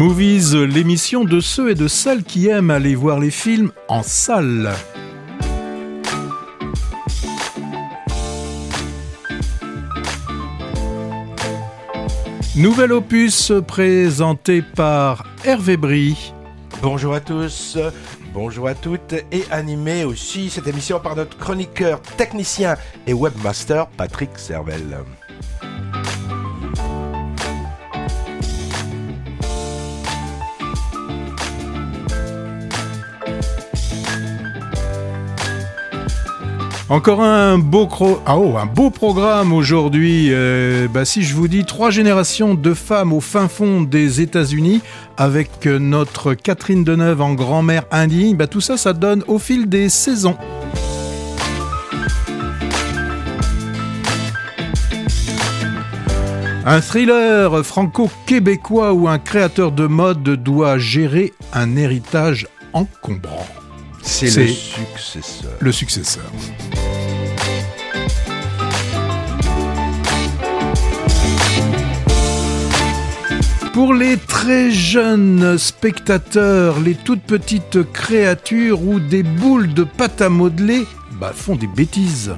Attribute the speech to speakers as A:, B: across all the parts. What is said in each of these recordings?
A: Movies, l'émission de ceux et de celles qui aiment aller voir les films en salle. Nouvel opus présenté par Hervé Brie.
B: Bonjour à tous, bonjour à toutes et animé aussi cette émission par notre chroniqueur, technicien et webmaster Patrick Servel.
A: Encore un beau, ah oh, un beau programme aujourd'hui. Euh, bah, si je vous dis trois générations de femmes au fin fond des États-Unis, avec notre Catherine Deneuve en grand-mère indigne, bah, tout ça, ça donne au fil des saisons. Un thriller franco-québécois où un créateur de mode doit gérer un héritage encombrant.
B: C'est le successeur.
A: Le successeur. Pour les très jeunes spectateurs, les toutes petites créatures ou des boules de pâte à modeler bah, font des bêtises.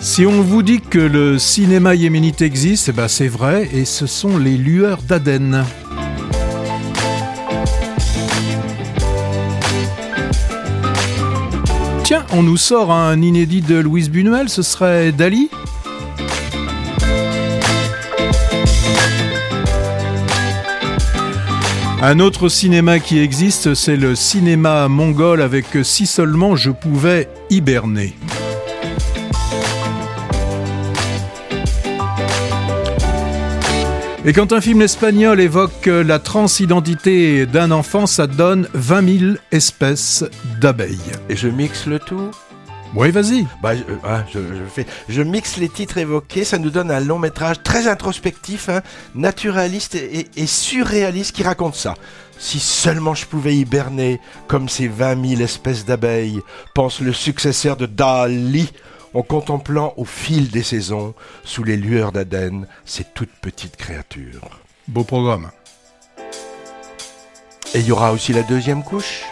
A: Si on vous dit que le cinéma yéménite existe, bah c'est vrai, et ce sont les lueurs d'Aden. On nous sort un inédit de Louise Buñuel, ce serait Dali Un autre cinéma qui existe, c'est le cinéma mongol avec Si seulement je pouvais hiberner. Et quand un film espagnol évoque la transidentité d'un enfant, ça donne 20 000 espèces d'abeilles.
B: Et je mixe le tout
A: oui, vas-y.
B: Bah, je, ah, fais, je mixe les titres évoqués, ça nous donne un long métrage très introspectif, hein, naturaliste et, et, surréaliste qui raconte ça. Si seulement je pouvais hiberner comme ces 20 000 espèces d'abeilles, pense le successeur de Dali, en contemplant au fil des saisons, sous les lueurs d'Aden, ces toutes petites créatures.
A: Beau programme.
B: Et il y aura aussi la deuxième couche?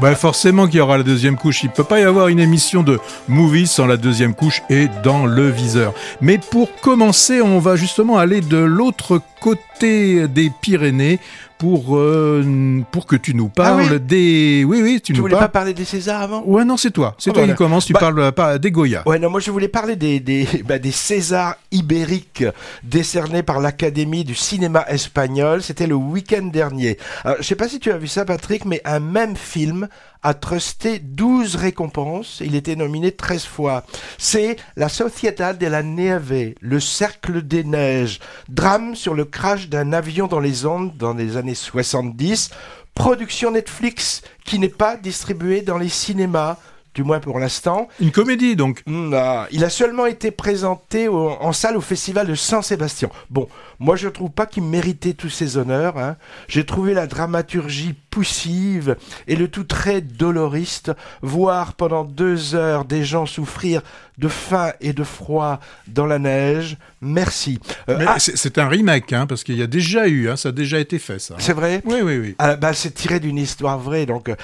A: Ben forcément qu'il y aura la deuxième couche. Il ne peut pas y avoir une émission de movies sans la deuxième couche et dans le viseur. Mais pour commencer, on va justement aller de l'autre côté des Pyrénées pour, euh, pour que tu nous ah parles des. Oui, oui,
B: tu, tu voulais pas parler des Césars avant?
A: Ouais, non, c'est toi. C'est ah, toi qui commence. Tu bah parles pas des Goya.
B: Ouais, non, moi je voulais parler des, des, bah, des Césars ibériques décernés par l'Académie du cinéma espagnol. C'était le week-end dernier. Alors, je sais pas si tu as vu ça, Patrick, mais un même film a trusté 12 récompenses. Il était nominé 13 fois. C'est La Sociedad de la Nieve, le cercle des neiges. Drame sur le crash d'un avion dans les ondes dans les années 70. Production Netflix qui n'est pas distribuée dans les cinémas du moins pour l'instant.
A: Une comédie donc.
B: Hmm, ah, il a seulement été présenté en salle au festival de Saint-Sébastien. Bon, moi je trouve pas qu'il méritait tous ces honneurs. Hein. J'ai trouvé la dramaturgie poussive et le tout très doloriste. Voir pendant deux heures des gens souffrir de faim et de froid dans la neige. Merci.
A: Euh, ah, c'est un remake, hein, parce qu'il y a déjà eu, hein, ça a déjà été fait, ça.
B: C'est vrai?
A: Oui, oui, oui.
B: Ah, bah, c'est tiré d'une histoire vraie. Donc, euh,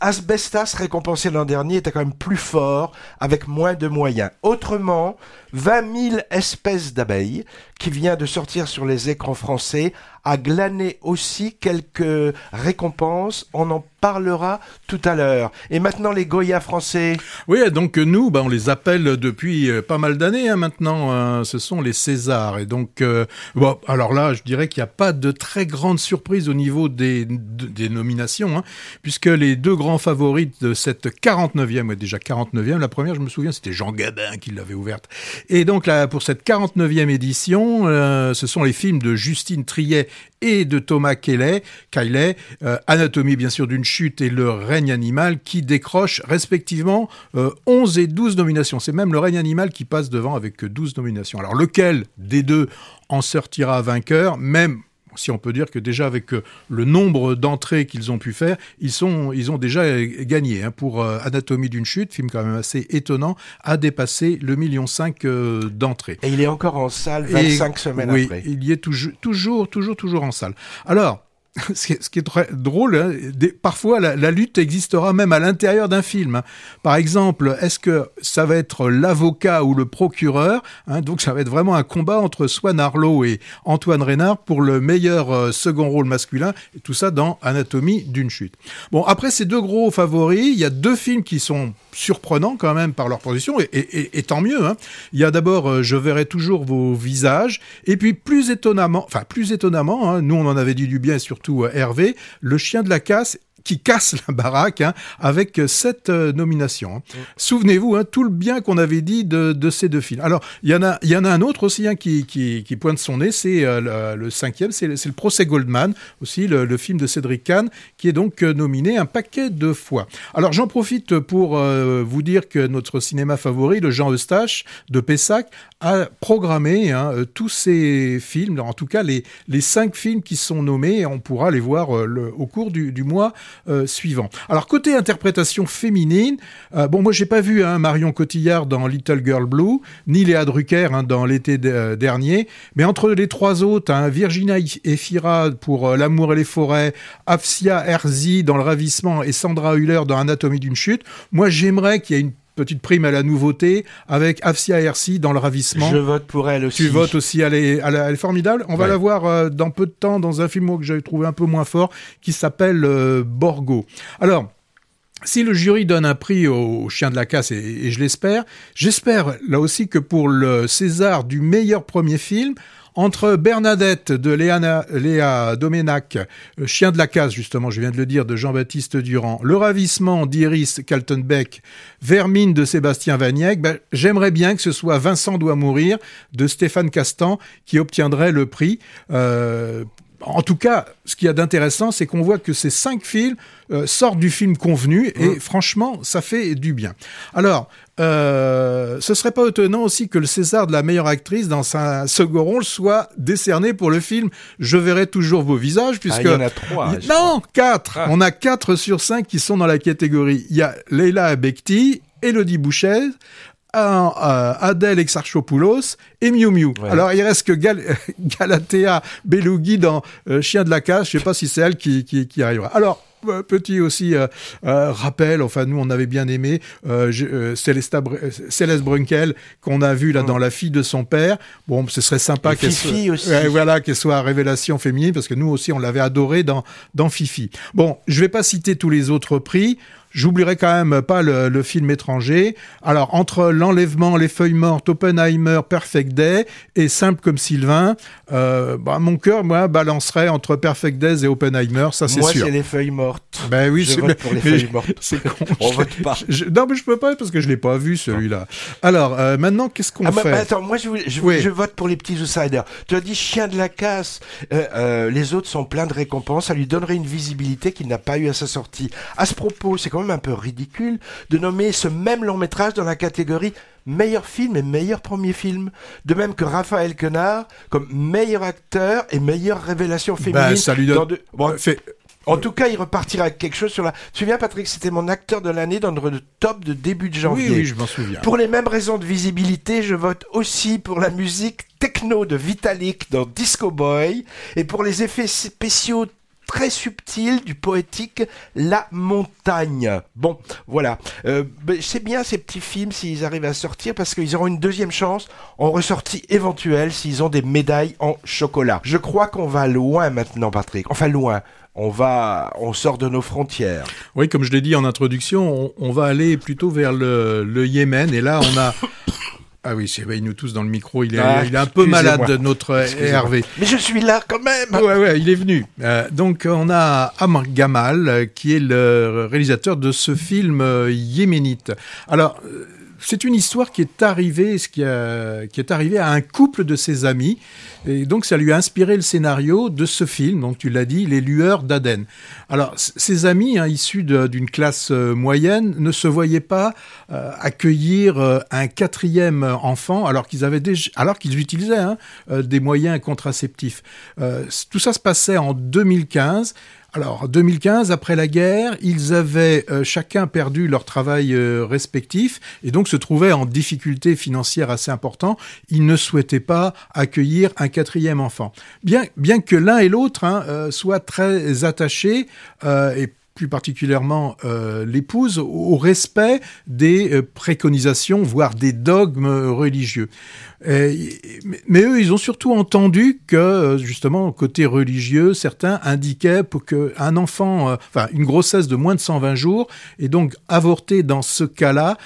B: Asbestas, récompensé l'an dernier, était quand même plus fort, avec moins de moyens. Autrement, 20 000 espèces d'abeilles, qui vient de sortir sur les écrans français, a glané aussi quelques récompenses. En parlera tout à l'heure. Et maintenant, les Goya français.
A: Oui, donc nous, bah, on les appelle depuis euh, pas mal d'années hein, maintenant. Hein. ce sont les Césars. Et donc, euh, bon, alors là, je dirais qu'il n'y a pas de très grande surprise au niveau des, des nominations, hein, puisque les deux grands favoris de cette 49e, déjà 49e, la première, je me souviens, c'était Jean Gabin qui l'avait ouverte. Et donc là, pour cette 49e édition, euh, ce sont les films de Justine Triet et de Thomas Kelly, euh, Anatomie bien sûr d'une chute et Le règne animal, qui décrochent respectivement 11 euh, et 12 nominations. C'est même Le règne animal qui passe devant avec 12 nominations. Alors lequel des deux en sortira vainqueur? Même si on peut dire que déjà avec euh, le nombre d'entrées qu'ils ont pu faire, ils sont, ils ont déjà euh, gagné. Hein, pour euh, Anatomie d'une chute, film quand même assez étonnant, a dépassé le million cinq d'entrées.
B: Et il est encore en salle 25 semaines
A: oui,
B: après.
A: il y est toujours, toujours, toujours, toujours en salle. Alors, ce qui est, très drôle, hein, parfois la, lutte existera même à l'intérieur d'un film. Hein. Par exemple, est-ce que ça va être l'avocat ou le procureur hein, Donc ça va être vraiment un combat entre Swan Arlo et Antoine Reynard pour le meilleur euh, second rôle masculin, et tout ça dans Anatomie d'une chute. Bon, après ces deux gros favoris, il y a deux films qui sont surprenants quand même par leur position, et, tant mieux. Il y a d'abord euh, Je verrai toujours vos visages, et puis plus étonnamment, enfin plus étonnamment, nous on en avait dit du bien surtout euh, Hervé, le chien de la casse qui casse la baraque hein, avec cette euh, nomination. Hein. Souvenez-vous, hein, tout le bien qu'on avait dit de, ces deux films. Alors, il y en a, il y en a un autre aussi qui, qui, pointe son nez, c'est euh, le, cinquième, c'est le, procès Goldman, aussi le, film de Cédric Kahn, qui est donc nominé un paquet de fois. Alors, j'en profite pour vous dire que notre cinéma favori, le Jean Eustache de Pessac, a programmé euh, tous ces films, en tout cas les, les cinq films qui sont nommés, on pourra les voir euh, le, au cours du, du mois euh, suivant. Alors côté interprétation féminine, bon moi j'ai pas vu hein, Marion Cotillard dans Little Girl Blue, ni Léa Drucker hein, dans l'été dernier, mais entre les trois autres, hein, Virginia Efira pour L'amour et les forêts, Afsia Herzi dans Le ravissement et Sandra Hüller dans Anatomie d'une chute, moi j'aimerais qu'il y ait une petite prime à la nouveauté avec Afsia Hersi dans le ravissement.
B: Je vote pour elle aussi.
A: Tu votes aussi, elle est, elle est formidable. On va la voir euh, dans peu de temps dans un film que j'avais trouvé un peu moins fort qui s'appelle euh, Borgo. Alors, si le jury donne un prix au chien de la casse, et je l'espère, j'espère là aussi que pour le César du meilleur premier film, entre Bernadette de Léa, Domenac, euh, Chien de la case justement, je viens de le dire, de Jean-Baptiste Durand, Le ravissement d'Iris Kaltenbeck, Vermine de Sébastien Vaniec, ben, j'aimerais bien que ce soit Vincent doit mourir de Stéphane Castan qui obtiendrait le prix. Euh, en tout cas, ce qu'il y a d'intéressant, c'est qu'on voit que ces cinq films euh, sortent du film convenu et mmh. franchement, ça fait du bien. Alors, euh, ce serait pas étonnant aussi que le César de la meilleure actrice dans sa second rôle soit décerné pour le film Je verrai toujours vos visages, puisque... Ah,
B: il y en a trois.
A: non, quatre. Ah. On a quatre sur cinq qui sont dans la catégorie. Il y a Leila Abekti, Elodie Bouchet, euh, Adèle Exarchopoulos et Miu Miu. Alors il reste que Galatea Belugi dans euh, Chien de la cage. Je sais pas si c'est elle qui, qui, qui arrivera. Alors euh, petit aussi euh, euh, rappel, enfin nous on avait bien aimé Céleste Brunkel qu'on a vu là dans La fille de son père. Bon, ce serait sympa qu'elle soit, voilà, qu'elle soit révélation féminine parce que nous aussi on l'avait adoré dans dans Fifi. Bon, je vais pas citer tous les autres prix. J'oublierai quand même pas le, film étranger. Alors, entre L'enlèvement, Les feuilles mortes, Oppenheimer, Perfect Day et Simple comme Sylvain, euh, bah, mon cœur, moi, balancerait entre Perfect Days et Oppenheimer, ça c'est sûr.
B: Moi, c'est Les feuilles mortes.
A: Ben oui,
B: je vote pour Les feuilles mortes.
A: C'est con.
B: On vote pas.
A: non, mais je peux pas parce que je l'ai pas vu celui-là. Alors, euh, maintenant, qu'est-ce qu'on ah, fait
B: Attends, moi, je, je, vote pour les petits outsiders. Tu as dit chien de la casse. Euh, les autres sont pleins de récompenses. Ça lui donnerait une visibilité qu'il n'a pas eu à sa sortie. À ce propos, c'est quand même un peu ridicule de nommer ce même long métrage dans la catégorie meilleur film et meilleur premier film. De même que Raphaël Quenard comme meilleur acteur et meilleure révélation bah, féminine.
A: ça lui donne...
B: En tout cas, il repartira avec quelque chose sur la. Tu te souviens, Patrick, c'était mon acteur de l'année dans le top de début de janvier.
A: Oui, oui, je m'en souviens.
B: Pour les mêmes raisons de visibilité, je vote aussi pour la musique techno de Vitalik dans Disco Boy et pour les effets spéciaux très subtil, du poétique, La Montagne. Bon, voilà. Euh, c'est bien ces petits films s'ils arrivent à sortir parce qu'ils auront une deuxième chance en ressortie éventuelle s'ils ont des médailles en chocolat. Je crois qu'on va loin maintenant, Patrick. Enfin, loin on va, on sort de nos frontières.
A: Oui, comme je l'ai dit en introduction, on, va aller plutôt vers le, le, Yémen. Et là, on a ah oui, c'est nous tous dans le micro. Il est, ah, il est un peu malade, notre Hervé.
B: Mais je suis là quand même.
A: Ouais, ouais, il est venu. Euh, donc, on a Amr Gamal, qui est le réalisateur de ce film euh, yéménite. Alors, c'est une histoire qui est arrivée, à un couple de ses amis, et donc ça lui a inspiré le scénario de ce film, donc tu l'as dit, Les Lueurs d'Aden. Alors ses amis, hein, issus d'une classe euh, moyenne, ne se voyaient pas euh, accueillir euh, un quatrième enfant alors qu'ils utilisaient hein, des moyens contraceptifs. tout ça se passait en 2015. Alors, 2015, après la guerre, ils avaient euh, chacun perdu leur travail euh, respectif et donc se trouvaient en difficulté financière assez importante. Ils ne souhaitaient pas accueillir un quatrième enfant. Bien, bien que l'un et l'autre hein, euh, soient très attachés et plus particulièrement euh, l'épouse, au respect des euh, préconisations, voire des dogmes religieux. mais, eux, ils ont surtout entendu que, euh, justement, côté religieux, certains indiquaient pour qu'un enfant, enfin, une grossesse de moins de 120 jours, et donc avorter dans ce cas-là,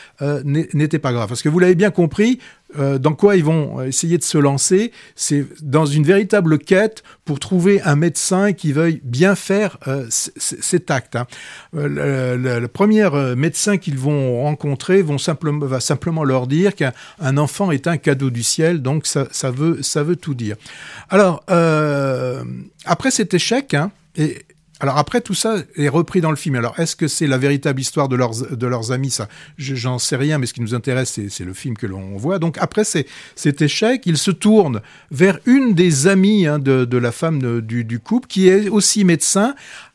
A: n'était pas grave. Parce que vous l'avez bien compris, euh, dans quoi ils vont essayer de se lancer, c'est dans une véritable quête pour trouver un médecin qui veuille bien faire euh, cet acte. Hein. Euh, le, premier médecin qu'ils vont rencontrer va simplement leur dire qu'un enfant est un cadeau du ciel, donc ça, ça, veut, ça veut tout dire. Alors, après cet échec, hein, et alors après, tout ça est repris dans le film. Alors est-ce que c'est la véritable histoire de leurs, de leurs amis? Ça, j'en sais rien, mais ce qui nous intéresse, c'est, le film que l'on voit. Donc après cet échec, il se tourne vers une des amies hein, de, la femme du, du couple, qui est aussi médecin,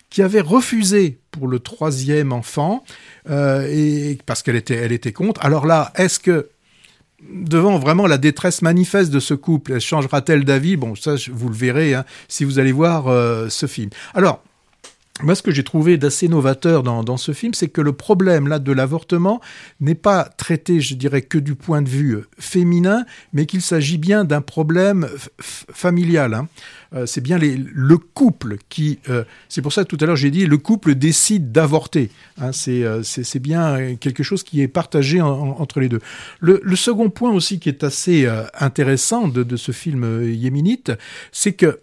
A: qui avait refusé pour le troisième enfant, euh, et, parce qu'elle était, elle était contre. Alors là, est-ce que devant vraiment la détresse manifeste de ce couple, changera-t-elle d'avis? Bon, ça, vous le verrez hein, si vous allez voir euh, ce film. Alors, moi, ce que j'ai trouvé d'assez novateur dans, dans, ce film, c'est que le problème là de l'avortement n'est pas traité, je dirais, que du point de vue euh, féminin, mais qu'il s'agit bien d'un problème familial. Hein. Euh, c'est bien le couple qui. Euh, c'est pour ça que tout à l'heure j'ai dit le couple décide d'avorter. Hein, c'est, c'est, bien quelque chose qui est partagé entre les deux. Le, le, second point aussi qui est assez intéressant de, de ce film yéménite, c'est que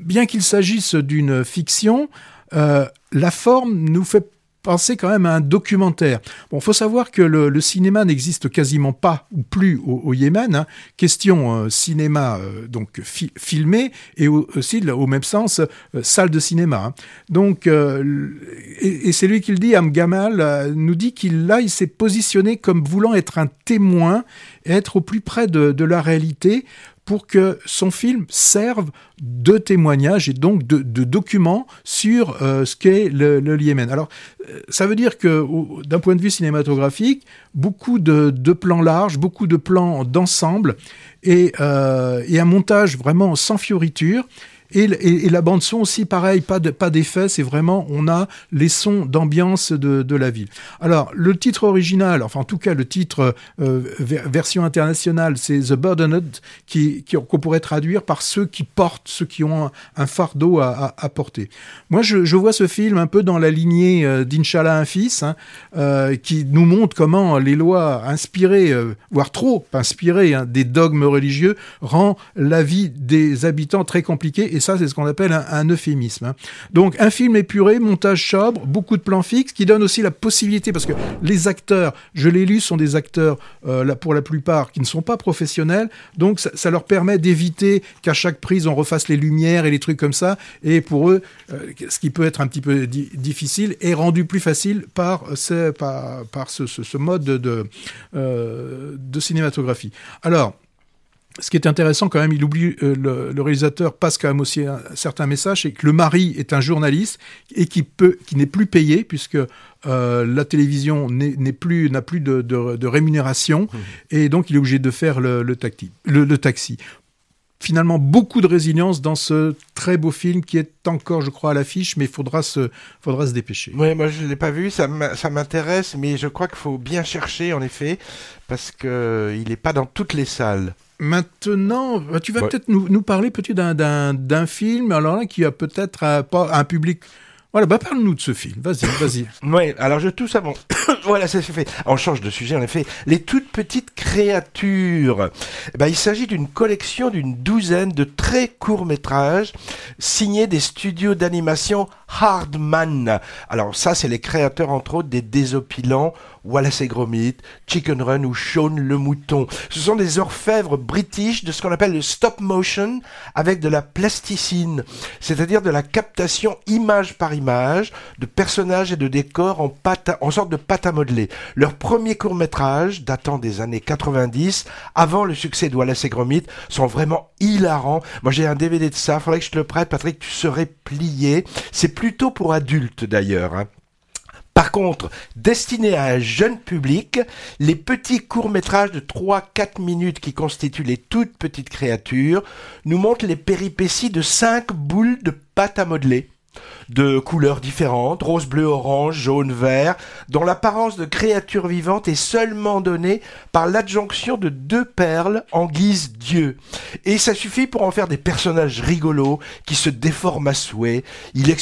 A: bien qu'il s'agisse d'une fiction, euh, la forme nous fait penser quand même à un documentaire. Bon, faut savoir que le, cinéma n'existe quasiment pas ou plus au, Yémen. Hein. Question euh, cinéma euh, donc filmé et aussi au même sens salle de cinéma. Hein. Donc et, c'est lui qui le dit. Amgamal nous dit qu'il là il s'est positionné comme voulant être un témoin et être au plus près de, de la réalité pour que son film serve de témoignage et donc de, document sur euh, ce qu'est le, Yémen. Alors, euh, ça veut dire que d'un point de vue cinématographique, beaucoup de, plans larges, beaucoup de plans d'ensemble et, euh, un montage vraiment sans fioriture. Et, la bande son aussi, pareil, pas de, pas d'effet, c'est vraiment on a les sons d'ambiance de, la ville. Alors le titre original, enfin en tout cas le titre euh, version internationale, c'est The Burdened, qui qu'on pourrait traduire par ceux qui portent, ceux qui ont un, fardeau à, porter. Moi, je, je, vois ce film un peu dans la lignée euh, d'Inch'Allah un fils, hein, euh, qui nous montre comment les lois inspirées, euh, voire trop inspirées, hein, des dogmes religieux, rend la vie des habitants très compliquée et ça c'est ce qu'on appelle un, euphémisme. Hein. Donc un film épuré, montage sobre, beaucoup de plans fixes, qui donne aussi la possibilité, parce que les acteurs, je l'ai lu, sont des acteurs euh, pour la plupart qui ne sont pas professionnels, donc ça, leur permet d'éviter qu'à chaque prise on refasse les lumières et les trucs comme ça, et pour eux, euh, ce qui peut être un petit peu difficile, est rendu plus facile par, ce, mode de, euh, de cinématographie. Alors, ce qui est intéressant quand même, il oublie euh, le, réalisateur passe quand même aussi un, certain message, c'est que le mari est un journaliste et qui peut, qui n'est plus payé puisque euh, la télévision n'est plus n'a plus de, de, rémunération mmh. et donc il est obligé de faire le, le, taxi, le, taxi. Finalement, beaucoup de résilience dans ce très beau film qui est encore, je crois, à l'affiche, mais il faudra se, faudra se dépêcher.
B: Oui, moi je ne l'ai pas vu, ça m'intéresse, mais je crois qu'il faut bien chercher, en effet, parce qu'il n'est pas dans toutes les salles.
A: Maintenant, bah, tu vas peut-être nous, nous, parler peut-être d'un film, alors là, qui a peut-être pas un public. Voilà, bah parle-nous de ce film. Vas-y, vas-y.
B: oui, alors je tousse à mon, Voilà, c'est fait. On change de sujet, en effet. Les toutes petites créatures. Ben, il s'agit d'une collection d'une douzaine de très courts métrages signés des studios d'animation Hardman. Alors ça, c'est les créateurs, entre autres, des Désopilants, Wallace et Gromit, Chicken Run ou Shaun le Mouton. Ce sont des orfèvres british de ce qu'on appelle le stop motion avec de la plasticine, c'est-à-dire de la captation image par image de personnages et de décors en, pâte en sorte de pâte à modeler. Leur premier court métrage, datant des années 90, avant le succès de Wallace et Gromit, sont vraiment hilarants. Moi j'ai un DVD de ça, faudrait que je te le prête, Patrick, tu serais plié. C'est plutôt pour adultes d'ailleurs. Hein. Par contre, destiné à un jeune public, les petits courts-métrages de 3-4 minutes qui constituent les toutes petites créatures nous montrent les péripéties de 5 boules de pâte à modeler de couleurs différentes, rose, bleu, orange, jaune, vert, dont l'apparence de créatures vivantes est seulement donnée par l'adjonction de deux perles en guise Dieu. Et ça suffit pour en faire des personnages rigolos qui se déforment à souhait. Ils,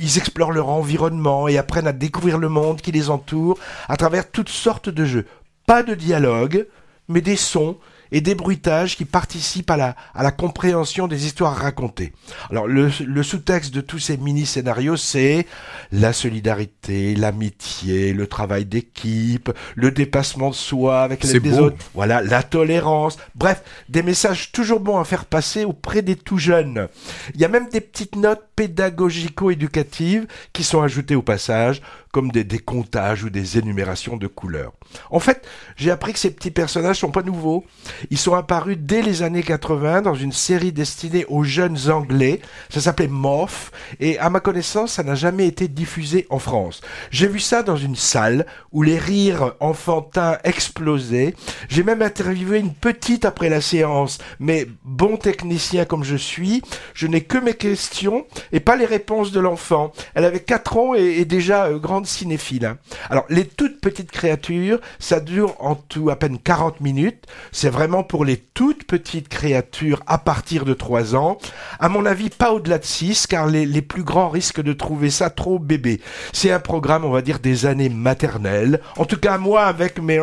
B: ils explorent leur environnement et apprennent à découvrir le monde qui les entoure à travers toutes sortes de jeux. Pas de dialogue, mais des sons et des bruitages qui participent à la, à la compréhension des histoires racontées. Alors le, le sous-texte de tous ces mini-scénarios, c'est la solidarité, l'amitié, le travail d'équipe, le dépassement de soi avec les autres, voilà, la tolérance, bref, des messages toujours bons à faire passer auprès des tout jeunes. Il y a même des petites notes pédagogico-éducatives qui sont ajoutées au passage, comme des décomptages ou des énumérations de couleurs. En fait, j'ai appris que ces petits personnages sont pas nouveaux. Ils sont apparus dès les années 80 dans une série destinée aux jeunes anglais. Ça s'appelait Morph et à ma connaissance, ça n'a jamais été diffusé en France. J'ai vu ça dans une salle où les rires enfantins explosaient. J'ai même interviewé une petite après la séance, mais bon technicien comme je suis, je n'ai que mes questions et pas les réponses de l'enfant. Elle avait 4 ans et, déjà euh, grande cinéphile. Hein. Alors, les toutes petites créatures, ça dure en tout à peine 40 minutes. C'est vraiment pour les toutes petites créatures à partir de 3 ans. À mon avis, pas au-delà de 6, car les, les plus grands risquent de trouver ça trop bébé. C'est un programme, on va dire, des années maternelles. En tout cas, moi, avec mes...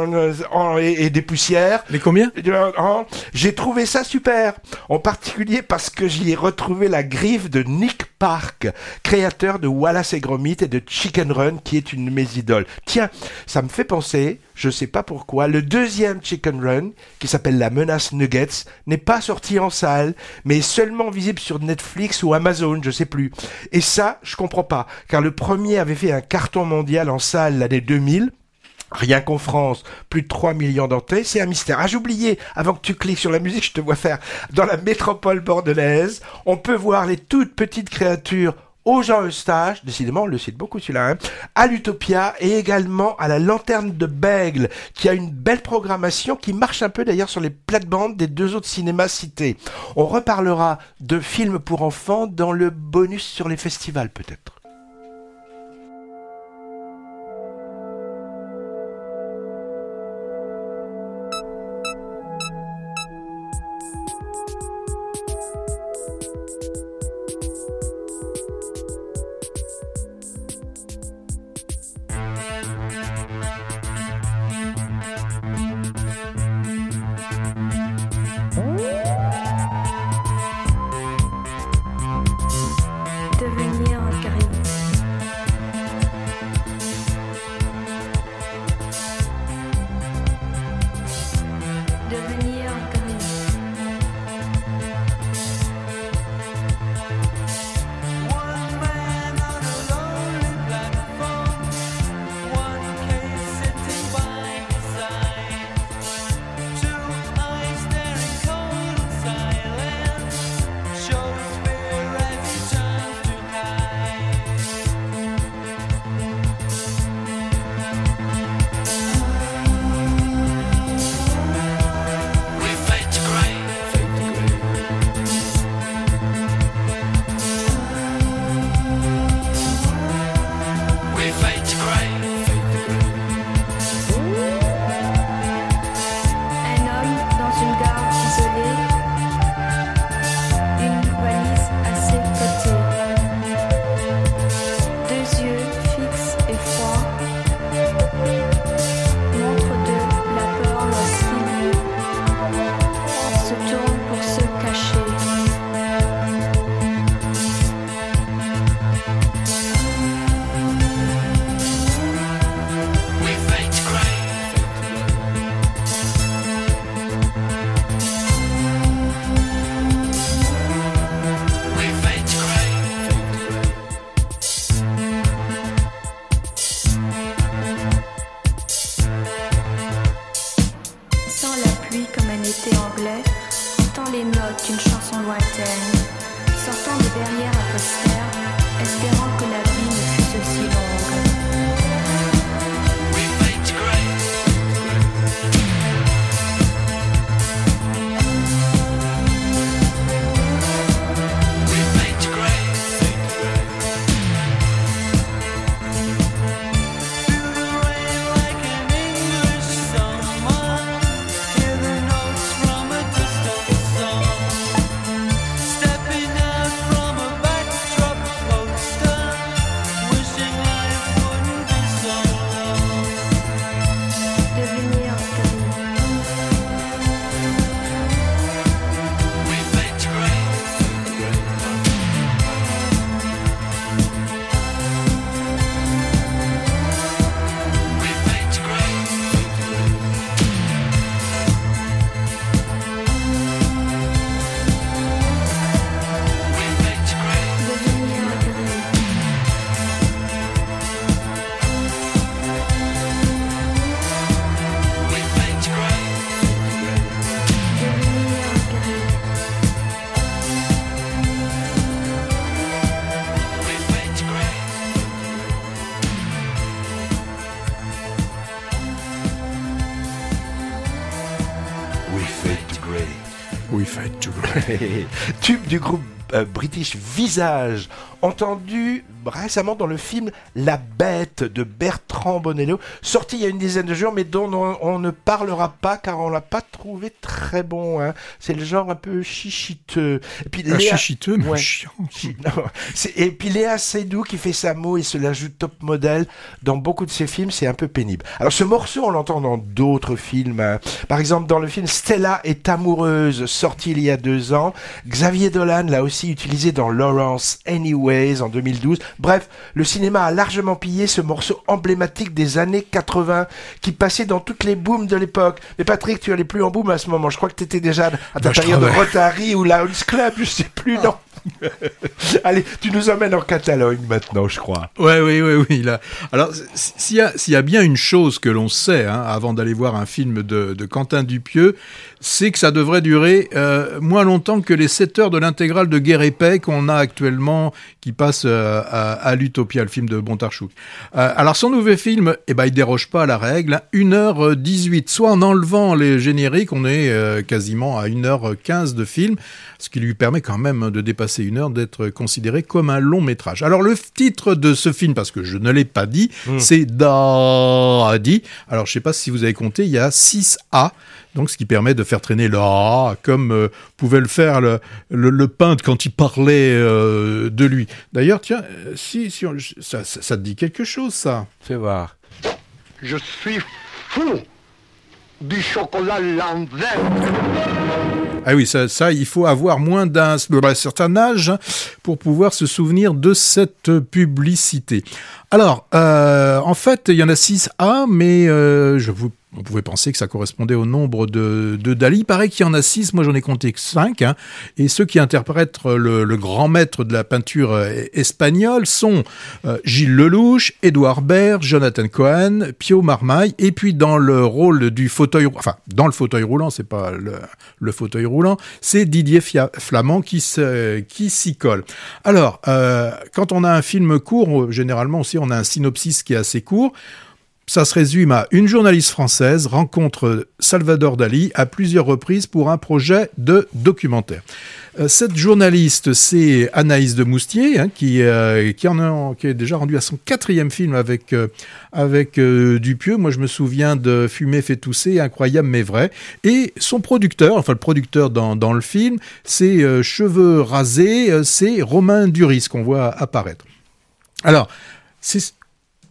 B: et, et des poussières...
A: Les combien?
B: J'ai trouvé ça super. En particulier parce que j'y ai retrouvé la griffe de Nick Park, créateur de Wallace et Gromit et de Chicken Run, qui est une de mes idoles. Tiens, ça me fait penser, je sais pas pourquoi, le deuxième Chicken Run, qui s'appelle La Menace Nuggets, n'est pas sorti en salle, mais est seulement visible sur Netflix ou Amazon, je sais plus. Et ça, je comprends pas, car le premier avait fait un carton mondial en salle l'année 2000, Rien qu'en France, plus de 3 millions d'entrées, c'est un mystère. Ah, j'ai oublié, avant que tu cliques sur la musique, je te vois faire. Dans la métropole bordelaise, on peut voir les toutes petites créatures au Jean Eustache, décidément on le cite beaucoup celui-là, hein, à l'Utopia et également à la Lanterne de Bègle, qui a une belle programmation qui marche un peu d'ailleurs sur les plates-bandes des deux autres cinémas cités. On reparlera de films pour enfants dans le bonus sur les festivals peut-être. Du groupe euh, British Visage entendu récemment dans le film La Bête de Bertrand Bonello, sorti il y a une dizaine de jours, mais dont on, ne parlera pas car on l'a pas trouvé très bon. Hein. C'est le genre un peu chichiteux.
A: Et puis ah, chichiteux, mais chiant.
B: et puis Léa Seydoux qui fait sa mot et se l'ajoute top modèle dans beaucoup de ses films, c'est un peu pénible. Alors ce morceau, on l'entend dans d'autres films. Hein. Par exemple, dans le film Stella est amoureuse, sorti il y a deux ans. Xavier Dolan l'a aussi utilisé dans Lawrence Anyway en 2012. Bref, le cinéma a largement pillé ce morceau emblématique des années 80 qui passait dans toutes les booms de l'époque. Mais Patrick, tu allais plus en boom à ce moment. Je crois que tu étais déjà à ta bah, période de Rotary ou Lounge Club, je sais plus, non Allez, tu nous emmènes en Catalogne maintenant, je crois.
A: Oui, oui, oui. Alors, s'il y, y, a bien une chose que l'on sait, hein, avant d'aller voir un film de, Quentin Dupieux, c'est que ça devrait durer euh, moins longtemps que les 7 heures de l'intégrale de Guerre et Paix qu'on a actuellement, qui passe euh, à, à l'Utopia, le film de Bontarchouk. Euh, alors, son nouveau film, eh ben, il déroge pas à la règle. 1h18, soit en enlevant les génériques, on est euh, quasiment à 1h15 de film, ce qui lui permet quand même de dépasser une heure, d'être considéré comme un long métrage. Alors le titre de ce film, parce que je ne l'ai pas dit, hmm. c'est Daddy. Alors je ne sais pas si vous avez compté, il y a 6 A, donc ce qui permet de faire traîner le A, comme euh, pouvait le faire le, le, peintre quand il parlait euh, de lui. D'ailleurs, tiens, euh, si, si ça, ça, te dit quelque chose, ça?
B: Fais voir.
C: Je suis fou du chocolat Lanvin.
A: Ah oui, ça, ça, il faut avoir moins d'un certain âge pour pouvoir se souvenir de cette publicité. Alors, euh, en fait, il y en a 6A, mais euh, je vous on pouvait penser que ça correspondait au nombre de, de Dali. Il paraît qu'il y en a six, moi j'en ai compté cinq. Hein. Et ceux qui interprètent le, grand maître de la peinture euh, espagnole sont Gilles Lelouch, Édouard Baird, Jonathan Cohen, Pio Marmaille, et puis dans le rôle du fauteuil, enfin dans le fauteuil roulant, c'est pas le, le, fauteuil roulant, c'est Didier Flamand qui s'y colle. Alors, euh, quand on a un film court, généralement aussi on a un synopsis qui est assez court. Ça se résume à une journaliste française rencontre Salvador Dali à plusieurs reprises pour un projet de documentaire. Euh, cette journaliste, c'est Anaïs de Moustier, hein, qui, euh, qui, en a, qui est déjà rendu à son quatrième film avec, euh, avec Dupieux. Moi, je me souviens de Fumer fait tousser, incroyable mais vrai. Et son producteur, enfin le producteur dans, dans le film, c'est Cheveux rasés, c'est Romain Duris qu'on voit apparaître. Alors, c'est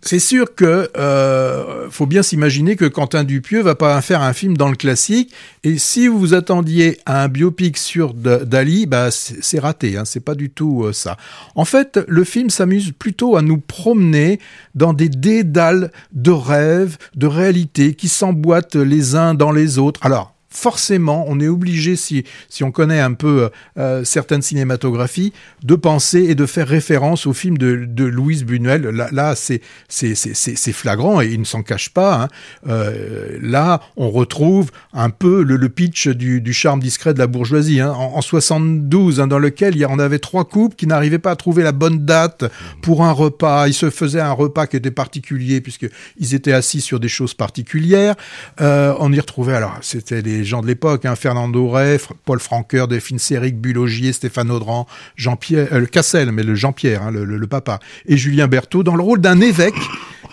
A: c'est sûr que euh, faut bien s'imaginer que Quentin Dupieux va pas faire un film dans le classique. Et si vous vous attendiez à un biopic sur Dali, bah c'est raté. Hein, c'est pas du tout euh, ça. En fait, le film s'amuse plutôt à nous promener dans des dédales de rêves, de réalités qui s'emboîtent les uns dans les autres. Alors forcément, on est obligé, si, si on connaît un peu euh, certaines cinématographies, de penser et de faire référence au film de, de Louise Buñuel. Là, là c'est flagrant et il ne s'en cache pas. Hein. Euh, là, on retrouve un peu le, pitch du, charme discret de la bourgeoisie. Hein. En, en, 72, hein, dans lequel en avait trois couples qui n'arrivaient pas à trouver la bonne date pour un repas. Ils se faisaient un repas qui était particulier puisqu'ils étaient assis sur des choses particulières. Euh, on y retrouvait, alors c'était gens de l'époque, hein, Fernando Rey, Paul Franqueur, Delphine Séric, Bulogier, Stéphane Audran, Jean-Pierre, euh, Cassel, mais le Jean-Pierre, hein, le, papa, et Julien Berthaud, dans le rôle d'un évêque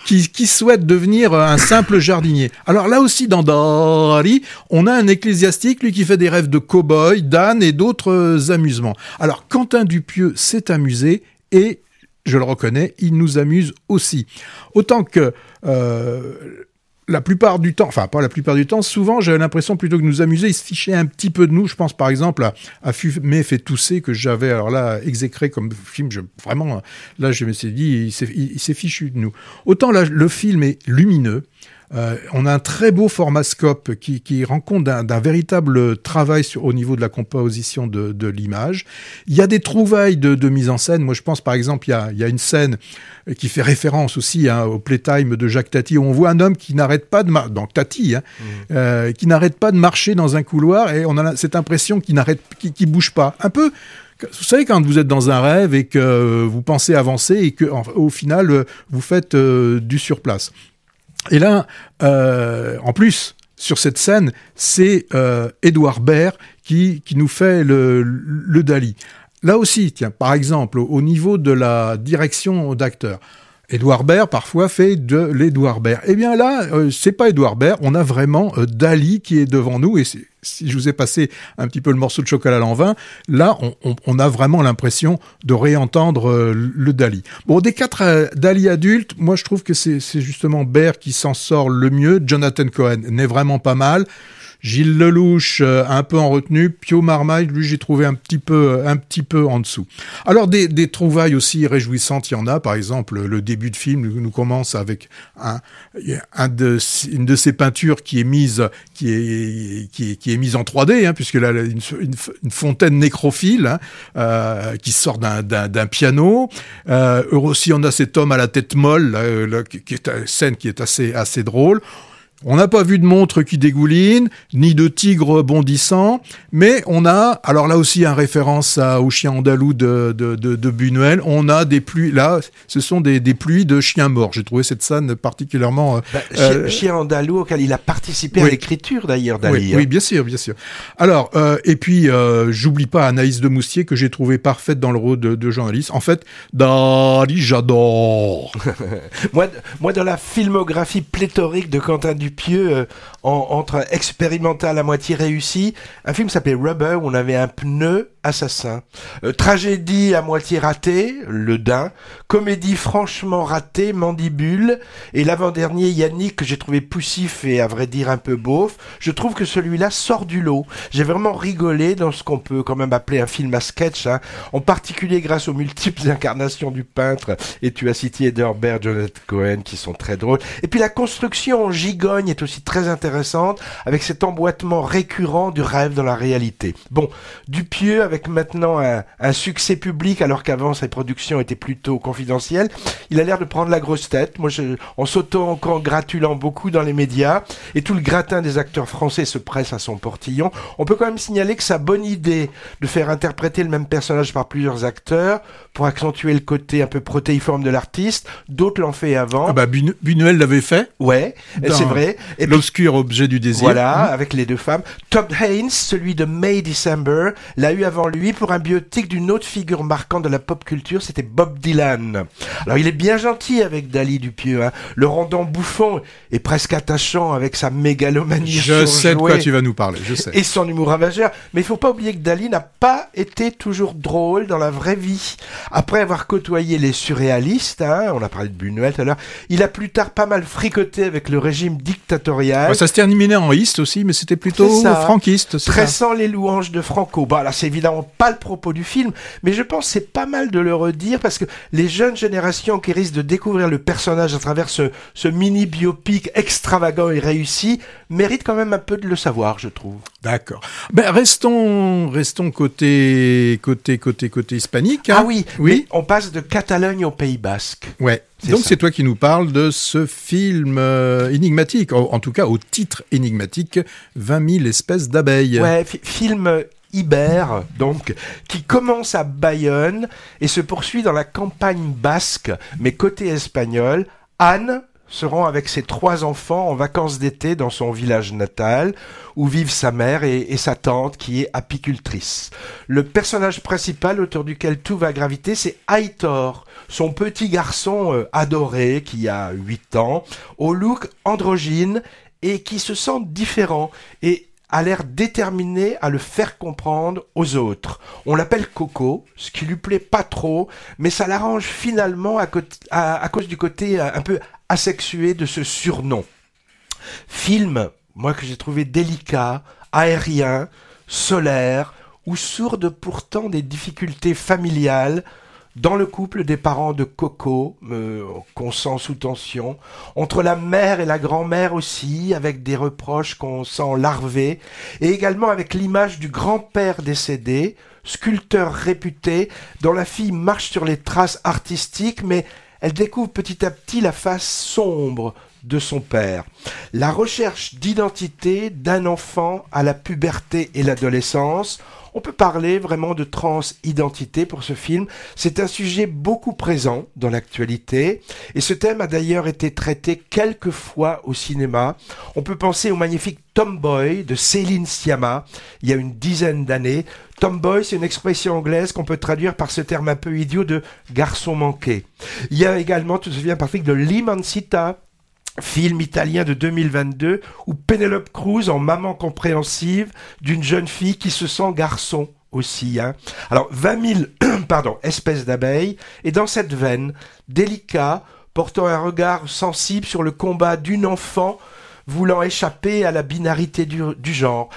A: qui, souhaite devenir un simple jardinier. Alors là aussi, dans Dari, on a un ecclésiastique, lui, qui fait des rêves de cow-boy, d'âne et d'autres amusements. Alors, Quentin Dupieux s'est amusé et, je le reconnais, il nous amuse aussi. Autant que... Euh, la plupart du temps, enfin pas la plupart du temps, souvent j'avais l'impression plutôt que de nous amuser, il se fichait un petit peu de nous. Je pense par exemple à, à Fumer fait tousser que j'avais alors là exécré comme film. Je, vraiment, là je me suis dit, il s'est fichu de nous. Autant là le film est lumineux. Euh, on a un très beau format scope qui, qui rend compte d'un véritable travail sur, au niveau de la composition de, de l'image. Il y a des trouvailles de, de, mise en scène. Moi, je pense par exemple, il y a, il y a une scène qui fait référence aussi hein, au playtime de Jacques Tati, où on voit un homme qui n'arrête pas de marcher, donc Tati, hein, mmh. euh, qui n'arrête pas de marcher dans un couloir et on a cette impression qu'il n'arrête, qu'il qu bouge pas. Un peu vous savez, quand vous êtes dans un rêve et que vous pensez avancer et que, au final, vous faites euh, du surplace. Et là, euh, en plus, sur cette scène, c'est euh, Édouard Baird qui, qui nous fait le, le Dali. Là aussi, tiens, par exemple, au, au niveau de la direction d'acteur, Édouard Baird parfois fait de l'Édouard Baird. Eh bien là, euh, c'est pas Édouard Baird, on a vraiment euh, Dali qui est devant nous et si je vous ai passé un petit peu le morceau de chocolat à l'envin, là on, a vraiment l'impression de réentendre euh, le Dali. Bon, des quatre euh, Dali adultes, moi je trouve que c'est justement Baird qui s'en sort le mieux. Jonathan Cohen n'est vraiment pas mal. Gilles Lelouch euh, un peu en retenue, Pio Marmaille, lui j'ai trouvé un petit peu un petit peu en dessous. Alors des, des, trouvailles aussi réjouissantes, il y en a. Par exemple, le début de film nous commence avec un, un de, une de ces peintures qui est mise qui est qui est, qui est mise en 3D, hein, puisque là une, une, une fontaine nécrophile hein, euh, qui sort d'un piano. Euh, aussi, on a cet homme à la tête molle, là, là, qui est une scène qui est assez assez drôle. On n'a pas vu de montre qui dégouline, ni de tigre bondissant, mais on a, alors là aussi, en référence à, au chien andalou de, de, de, de, Buñuel, on a des pluies, là, ce sont des, des pluies de chiens morts. J'ai trouvé cette scène particulièrement...
B: Bah, euh, chien andalou auquel il a participé oui. à l'écriture d'ailleurs,
A: Dali. Oui, oui, bien sûr, bien sûr. Alors, euh, et puis, euh, j'oublie pas Anaïs de Moustier, que j'ai trouvé parfaite dans le rôle de, de journaliste. En fait, Dali, j'adore
B: moi, moi, dans la filmographie pléthorique de Quentin Dupieux, Pieux en, entre expérimental à moitié réussi. Un film s'appelait Rubber où on avait un pneu assassin. Euh, tragédie à moitié ratée, Le Dain. Comédie franchement ratée, Mandibule. Et l'avant-dernier, Yannick, que j'ai trouvé poussif et à vrai dire un peu beauf. Je trouve que celui-là sort du lot. J'ai vraiment rigolé dans ce qu'on peut quand même appeler un film à sketch, hein. en particulier grâce aux multiples incarnations du peintre. Et tu as cité Ederbert, Jonathan Cohen, qui sont très drôles. Et puis la construction en gigogne est aussi très intéressante, avec cet emboîtement récurrent du rêve dans la réalité. Bon, Dupieux avec maintenant un, succès public, alors qu'avant ses productions étaient plutôt confidentielles, il a l'air de prendre la grosse tête. Moi, je, en s'auto-congratulant beaucoup dans les médias, et tout le gratin des acteurs français se presse à son portillon, on peut quand même signaler que sa bonne idée de faire interpréter le même personnage par plusieurs acteurs, pour accentuer le côté un peu protéiforme de l'artiste, d'autres l'ont fait avant.
A: Ah bah, Buñuel l'avait fait.
B: Ouais, c'est vrai.
A: L'obscur objet du désir.
B: Voilà, mmh. avec les deux femmes. Todd Haynes, celui de May December, l'a eu avant lui pour un biopic d'une autre figure marquante de la pop culture, c'était Bob Dylan. Alors il est bien gentil avec Dali Dupieux, hein, le rendant bouffon et presque attachant avec sa mégalomanie.
A: Je sais de quoi tu vas nous parler, je sais.
B: Et son humour ravageur. Mais il faut pas oublier que Dali n'a pas été toujours drôle dans la vraie vie. Après avoir côtoyé les surréalistes, hein, on a parlé de Buñuel tout à l'heure, il a plus tard pas mal fricoté avec le régime dictatorial
A: ça se terminait en iste aussi, mais c'était plutôt franquiste.
B: Pressant les louanges de Franco. Bah là, c'est évidemment pas le propos du film, mais je pense c'est pas mal de le redire parce que les jeunes générations qui risquent de découvrir le personnage à travers ce, ce mini biopic extravagant et réussi méritent quand même un peu de le savoir, je trouve.
A: D'accord. Ben restons, restons côté, côté, côté, côté hispanique.
B: Hein. Ah oui, oui. On passe de Catalogne au Pays Basque.
A: Ouais. Donc c'est toi qui nous parles de ce film euh, énigmatique, en, tout cas au titre énigmatique, 20 000 espèces d'abeilles.
B: Ouais, film Iber, donc, qui commence à Bayonne et se poursuit dans la campagne basque, mais côté espagnol. Anne, se rend avec ses trois enfants en vacances d'été dans son village natal, où vivent sa mère et, sa tante qui est apicultrice. Le personnage principal autour duquel tout va graviter, c'est Aitor, son petit garçon euh, adoré qui a 8 ans, au look androgyne et qui se sent différent et a l'air déterminé à le faire comprendre aux autres. On l'appelle Coco, ce qui lui plaît pas trop, mais ça l'arrange finalement à, cause du côté euh, un peu asexué de ce surnom. Film, moi que j'ai trouvé délicat, aérien, solaire, ou sourde pourtant des difficultés familiales, dans le couple des parents de Coco, euh, qu'on sent sous tension, entre la mère et la grand-mère aussi, avec des reproches qu'on sent larvés, et également avec l'image du grand-père décédé, sculpteur réputé, dont la fille marche sur les traces artistiques, mais elle découvre petit à petit la face sombre de son père. La recherche d'identité d'un enfant à la puberté et l'adolescence, on peut parler vraiment de transidentité pour ce film. C'est un sujet beaucoup présent dans l'actualité et ce thème a d'ailleurs été traité quelques fois au cinéma. On peut penser au magnifique Tomboy de Céline Sciamma il y a une dizaine d'années. Tomboy, c'est une expression anglaise qu'on peut traduire par ce terme un peu idiot de garçon manqué. Il y a également, tu te souviens Patrick, de L'Imancita film italien de 2022 où Penelope Cruz en maman compréhensive d'une jeune fille qui se sent garçon aussi. Hein. Alors 20 000 pardon, espèces d'abeilles et dans cette veine, délicat, portant un regard sensible sur le combat d'une enfant voulant échapper à la binarité du, genre.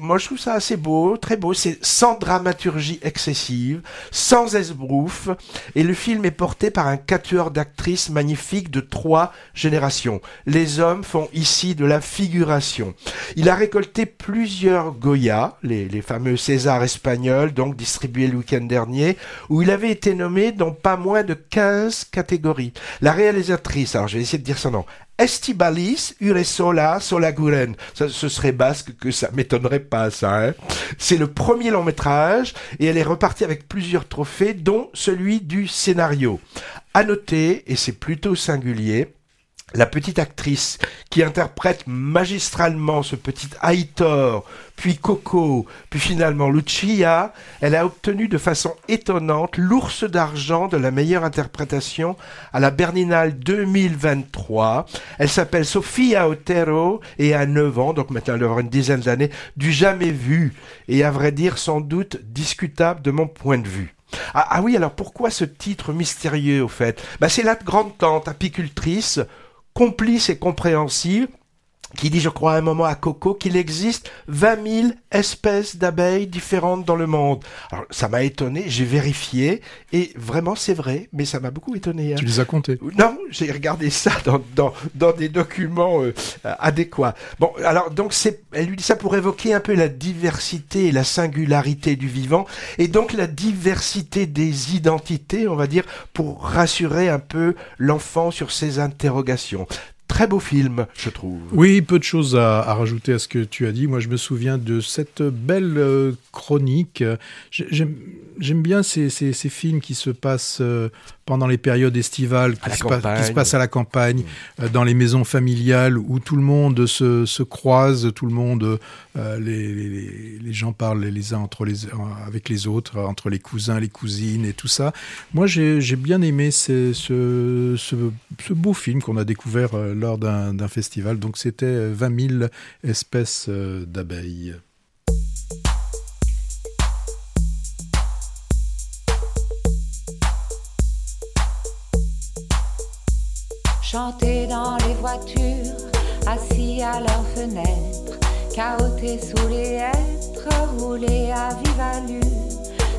B: moi, je trouve ça assez beau, très beau. C'est sans dramaturgie excessive, sans esbrouf, et le film est porté par un quatuor d'actrices magnifiques de trois générations. Les hommes font ici de la figuration. Il a récolté plusieurs Goya, les, les fameux Césars espagnols, donc distribués le week-end dernier, où il avait été nommé dans pas moins de 15 catégories. La réalisatrice, alors je vais essayer de dire son nom, Estibalis Uresola Solaguren. Ça, ce serait basque que ça m'étonnerait pas, ça. Hein. C'est le premier long métrage et elle est repartie avec plusieurs trophées, dont celui du scénario. À noter, et c'est plutôt singulier, la petite actrice qui interprète magistralement ce petit Aitor, puis Coco, puis finalement Lucia, elle a obtenu de façon étonnante l'ours d'argent de la meilleure interprétation à la Berninale 2023. Elle s'appelle Sofia Otero et a 9 ans, donc maintenant elle aura une dizaine d'années, du jamais vu et à vrai dire sans doute discutable de mon point de vue. Ah, ah oui, alors pourquoi ce titre mystérieux au fait? Bah, C'est la grande tante apicultrice complice et compréhensive qui dit, je crois, à un moment à Coco, qu'il existe 20 000 espèces d'abeilles différentes dans le monde. Alors, ça m'a étonné, j'ai vérifié, et vraiment, c'est vrai, mais ça m'a beaucoup étonné.
A: Hein. Tu les as comptés
B: Non, j'ai regardé ça dans, dans, dans des documents euh, adéquats. Bon, alors, donc, c'est, elle lui dit ça pour évoquer un peu la diversité et la singularité du vivant, et donc la diversité des identités, on va dire, pour rassurer un peu l'enfant sur ses interrogations très beau film, je trouve.
A: Oui, peu de choses à, rajouter à ce que tu as dit. Moi, je me souviens de cette belle euh, chronique. J'aime bien ces, films qui se passent euh, pendant les périodes estivales, qui, se, passent à la campagne, mmh. euh, dans les maisons familiales où tout le monde se, se croise, tout le monde, les, les, gens parlent les uns entre les, avec les autres, entre les cousins, les cousines et tout ça. Moi, j'ai bien aimé ce, ce, ce, beau film qu'on a découvert lors d'un festival. Donc c'était 20 000 espèces euh, d'abeilles.
D: Chanter dans les voitures assis à leur fenêtre, cahotés sous les hêtres, roulés à vive allure,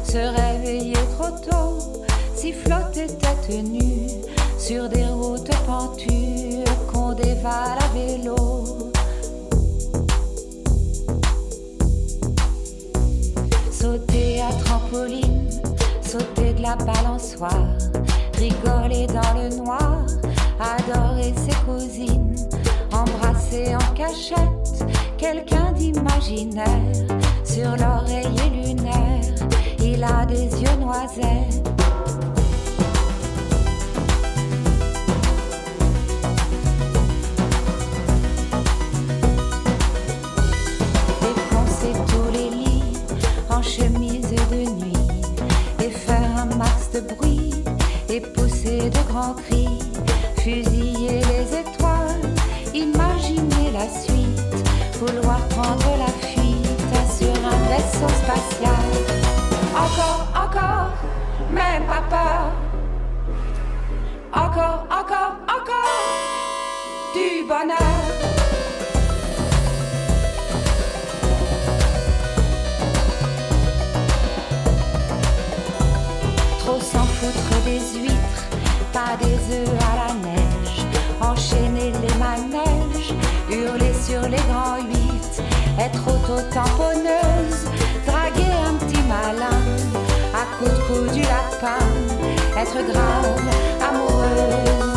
D: se réveiller trop tôt, si flotter tête nue sur des routes pentues qu'on dévale à vélo. Sauter à trampoline, sauter de la balançoire, rigoler dans le noir, adorer ses cousines, embrasser en cachette quelqu'un d'imaginaire sur l'oreiller lunaire. Il a des yeux noisettes. Défoncer tous les lits en chemise de nuit et faire un max de bruit et pousser de grands cris, fusiller les étoiles, imaginer la suite, vouloir prendre la fuite sur un vaisseau spatial. Encore, encore, même pas peur. Encore, encore, encore, du bonheur. Trop s'en foutre des huîtres, pas des œufs à la neige. Enchaîner les manèges, hurler sur les grands huit, être auto-tamponneuse, draguer un petit malin, à coup de cou du lapin, être grave, amoureuse.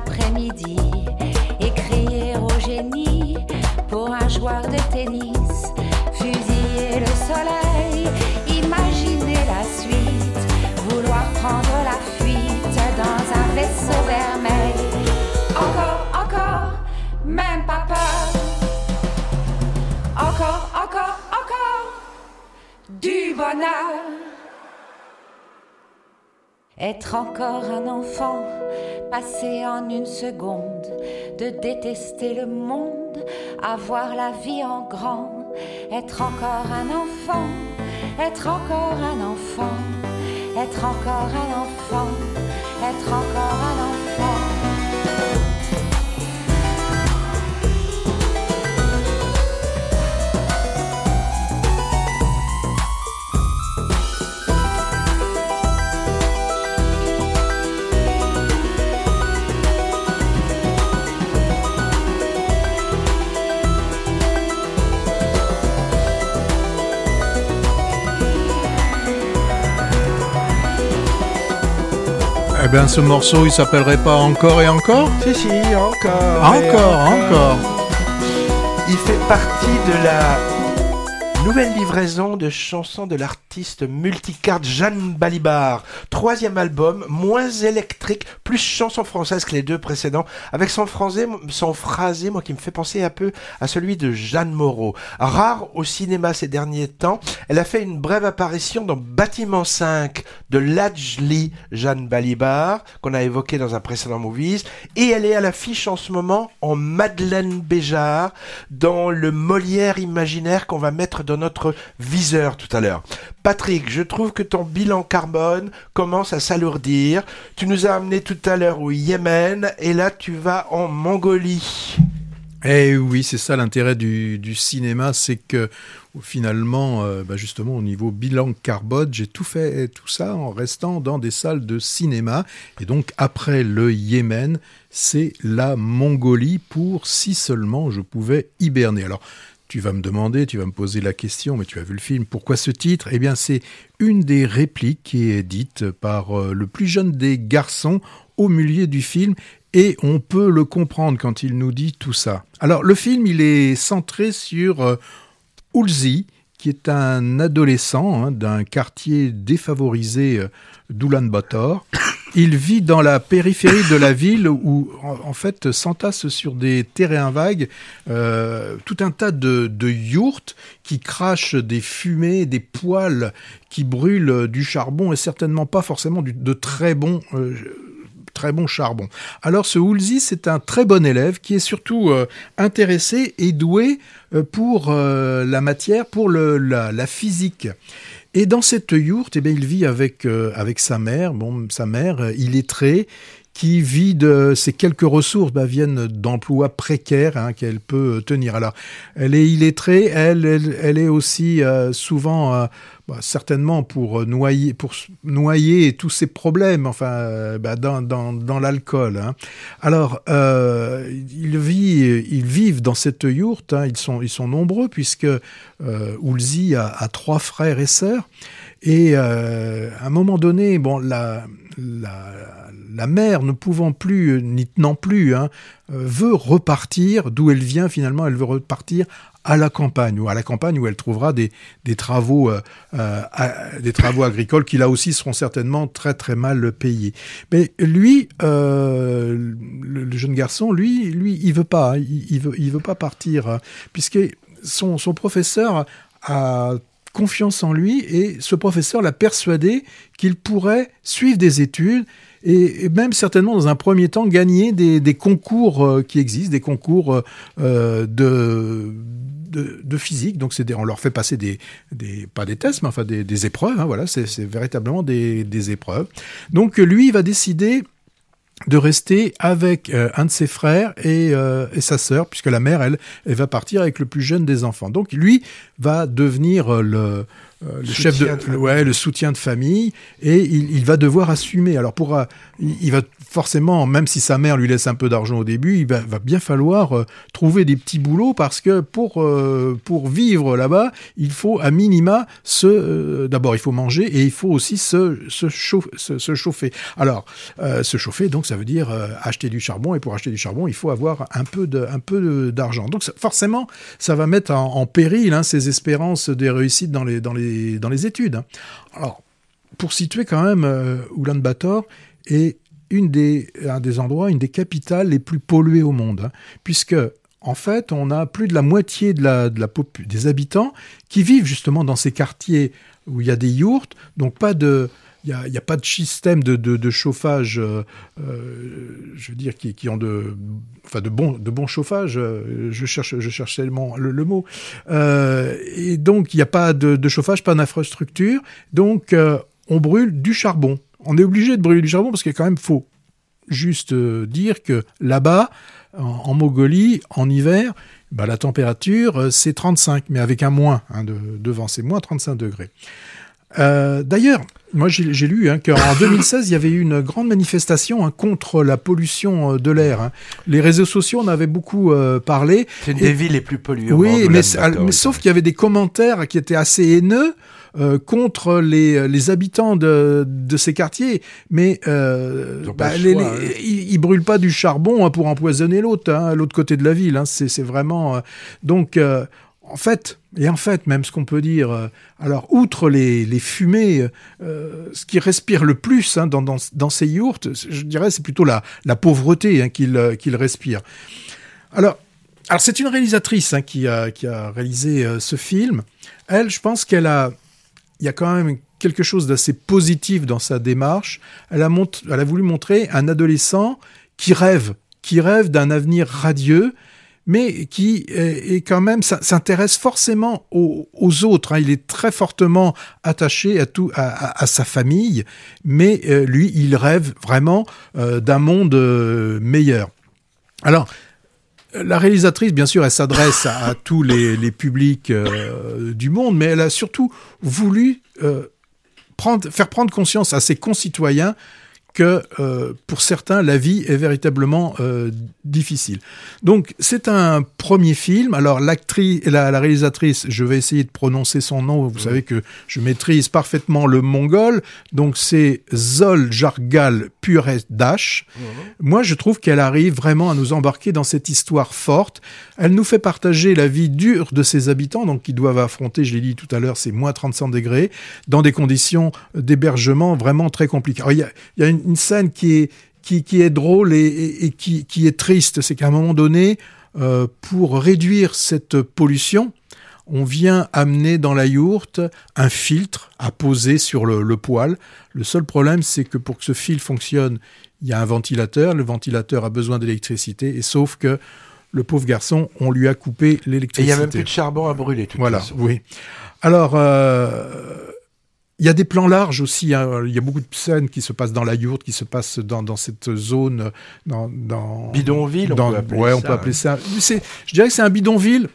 D: Après-midi et crier au génie pour un joueur de tennis. Fusiller le soleil, imaginer la suite, vouloir prendre la fuite dans un vaisseau vermeil. Encore, encore, même pas peur. Encore, encore, encore, du bonheur. Être encore un enfant, passer en une seconde, de détester le monde, avoir la vie en grand. Être encore un enfant, être encore un enfant, être encore un enfant, être encore un enfant.
A: Ce morceau, il s'appellerait pas Encore et encore
B: Si, si, encore. et
A: Encore, encore.
B: Il fait partie de la nouvelle livraison de chansons de l'artiste multicarte Jeanne Balibar. Troisième album, moins électrique, plus chanson française que les deux précédents, avec son phrasé, moi qui me fait penser un peu à celui de Jeanne Moreau. Rare au cinéma ces derniers temps, elle a fait une brève apparition dans Bâtiment 5 de Lajli Jeanne Balibar, qu'on a évoqué dans un précédent Movies, et elle est à l'affiche en ce moment en Madeleine Béjart, dans le Molière imaginaire qu'on va mettre dans notre viseur tout à l'heure. Patrick, je trouve que ton bilan carbone commence à s'alourdir. Tu nous as amené tout à l'heure au Yémen, et là tu vas en Mongolie.
A: Eh oui, c'est ça l'intérêt du, du cinéma, c'est que finalement, euh, bah justement, au niveau bilan carbone, j'ai tout fait tout ça en restant dans des salles de cinéma. Et donc, après le Yémen, c'est la Mongolie pour si seulement je pouvais hiberner. Alors, tu vas me demander, tu vas me poser la question, mais tu as vu le film, pourquoi ce titre? Eh bien, c'est une des répliques qui est dite par euh, le plus jeune des garçons au milieu du film, et on peut le comprendre quand il nous dit tout ça. Alors, le film, il est centré sur euh, Ulzi, qui est un adolescent hein, d'un quartier défavorisé euh, d'Oulan-Bator. Il vit dans la périphérie de la ville où, en, fait, s'entassent sur des terrains vagues euh, tout un tas de, de yourtes qui crachent des fumées, des poils qui brûlent du charbon et certainement pas forcément de très bons. euh, bon charbon. Alors ce Woolsey, c'est un très bon élève qui est surtout euh, intéressé et doué pour la matière, pour la physique. Et dans cette yourte, eh il vit avec, euh, avec sa mère, bon, sa mère euh, illettrée, qui vit de ses quelques ressources bah, viennent d'emplois précaires hein, qu'elle peut tenir. Alors, elle est illettrée, elle, est aussi euh, souvent, euh, bah, certainement pour noyer, tous ses problèmes, enfin, euh, bah, dans, l'alcool. hein. Alors, ils, vivent, dans cette yourte, hein, ils, sont, nombreux, puisque Woolsey a, trois frères et sœurs. Et à un moment donné, bon, la, la mère, ne pouvant plus, euh, n'y tenant plus, hein, euh, veut repartir d'où elle vient finalement, elle veut repartir à la campagne, ou à la campagne où elle trouvera des, travaux, euh, des travaux agricoles qui là aussi seront certainement très très mal payés. Mais lui, le, jeune garçon, lui, lui, il veut pas, hein, il, veut, il veut pas partir, hein, puisque son professeur a confiance en lui et ce professeur l'a persuadé qu'il pourrait suivre des études et, même certainement dans un premier temps gagner des, concours euh, qui existent, des concours euh, euh, de, de, physique. Donc des- on leur fait passer des, pas des tests, mais enfin des, épreuves. hein, voilà, c'est véritablement des, épreuves. Donc lui, il va décider de rester avec un de ses frères et, sa sœur, puisque la mère, elle, elle va partir avec le plus jeune des enfants. Donc lui va devenir le, euh, le chef de,
B: de
A: ouais, le soutien de famille, et il, il va devoir assumer. Alors pour, euh, il, va forcément, même si sa mère lui laisse un peu d'argent au début, il va, va bien falloir euh, trouver des petits boulots parce que pour euh, pour vivre là-bas, il faut à minima se, euh, d'abord il faut manger et il faut aussi se se, chauffe- se, se chauffer. Alors se chauffer, donc ça veut dire acheter du charbon et pour acheter du charbon, il faut avoir un peu de un peu d'argent. Donc ça- forcément, ça va mettre en, en péril hein, ses espérances des réussites dans les dans les dans les études. hein. Alors pour situer quand même euh, Ulaanbaatar est une des, un des endroits, une des capitales les plus polluées au monde, hein, puisque en fait, on a plus de la moitié de la, des habitants qui vivent justement dans ces quartiers où il y a des yourtes, donc pas de, il n'y a, pas de système de, chauffage, euh, euh, je veux dire, qui, qui ont de, bon, chauffage. euh, je cherche, je cherchais le, mot- le, mot. Et donc, il n'y a pas de, chauffage, pas d'infrastructure. Donc, on brûle du charbon. On est obligé de brûler du charbon parce qu'il quand même faut juste dire que là-bas, en, Mongolie, en hiver, bah, la température, c'est 35, mais avec un moins hein, de, devant, c'est moins 35 degrés. Euh, D'ailleurs, moi j'ai lu hein, qu'en 2016, il y avait eu une grande manifestation hein, contre la pollution euh, de l'air. hein. Les réseaux sociaux en avaient beaucoup euh, parlé.
B: C'est une
A: Et-
B: des villes les plus polluées.
A: Oui, mais,
B: oui.
A: sauf qu'il y avait des commentaires qui étaient assez haineux euh, contre les, les habitants de, de ces quartiers. Mais euh,
B: Ils
A: les-
B: choix,
A: les-
B: hein.
A: ils, ils brûlent pas du charbon hein, pour empoisonner l'autre, hein, l'autre côté de la ville. Hein. C'est c'est vraiment euh, donc. euh, en fait, et en fait, même ce qu'on peut dire, euh, alors outre les, fumées, euh, ce qui respire le plus hein, dans, dans, ces yourtes, je dirais, c'est plutôt la, pauvreté hein, qu'il euh, qu'il respire. Alors, c'est une réalisatrice hein, qui, a, réalisé ce film. Elle, je pense qu'elle a, il y a quand même quelque chose d'assez positif dans sa démarche. Elle a voulu montrer un adolescent qui rêve, qui rêve d'un avenir radieux, mais qui est, est quand même s'intéresse forcément aux, autres. hein. Il est très fortement attaché à tout, à, sa famille, mais euh, lui, il rêve vraiment euh, d'un monde euh, meilleur. Alors, la réalisatrice, bien sûr, elle s'adresse à, tous les, publics euh, du monde, mais elle a surtout voulu euh, faire prendre conscience à ses concitoyens que euh, pour certains, la vie est véritablement euh, difficile. Donc, c'est un premier film. Alors, l'actrice, la, la réalisatrice, je vais essayer de prononcer son nom. Vous savez que je maîtrise parfaitement le mongol. Donc, c'est Zol Jargal Puredash. Moi, je trouve qu'elle arrive vraiment à nous embarquer dans cette histoire forte. Elle nous fait partager la vie dure de ses habitants, donc qui doivent affronter, je l'ai dit tout à l'heure, c'est moins 35 degrés, dans des conditions d'hébergement vraiment très compliquées. Alors, il y a, il y a une, une scène qui est, qui, qui est drôle et, et- et qui, qui est triste. C'est qu'à un moment donné, euh, pour réduire cette pollution, on vient amener dans la yourte un filtre à poser sur le, le poêle. Le seul problème, c'est que pour que ce fil fonctionne, il y a un ventilateur. Le ventilateur a besoin d'électricité, et sauf que le pauvre garçon, on lui a coupé
B: Et il
A: l'électricité.
B: y a même plus de charbon à brûler, toute
A: Voilà,
B: façon.
A: oui. Alors, euh, il y a des plans larges aussi. hein. Il y a beaucoup de scènes qui se passent dans la yourte, qui se passent dans, dans cette zone, dans, dans
B: Bidonville, on
A: dans-
B: peut appeler
A: ouais, on
B: ça,
A: peut appeler ça. C'est, je dirais que c'est un bidonville,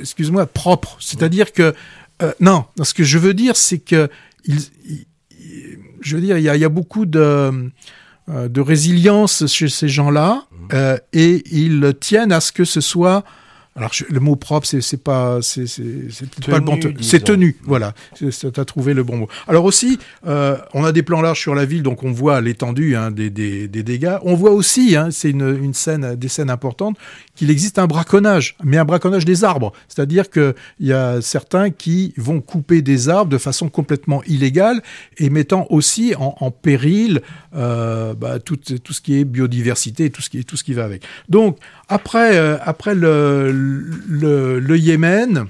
A: excuse-moi, propre. C'est-à-dire que euh, non, ce que je veux dire, c'est que il, il- il- je veux dire, il y a, il y a beaucoup de euh, de résilience chez ces gens-là
B: Mmh.
A: euh, et ils tiennent à ce que ce soit. Alors je- le mot propre, c'est c'est pas c'est pas le bon. C'est tenu, voilà. Tu as trouvé le bon mot. Alors aussi, euh, on a des plans larges sur la ville, donc on voit l'étendue hein, des, des, des dégâts. On voit aussi, hein, c'est une, une scène, des scènes importantes, qu'il existe un braconnage, mais un braconnage des arbres. C'est-à-dire que il y a certains qui vont couper des arbres de façon complètement illégale et mettant aussi en, péril euh, bah, tout, ce qui est biodiversité, tout ce qui, tout ce qui va avec. Donc après, euh, après le, le, Yémen,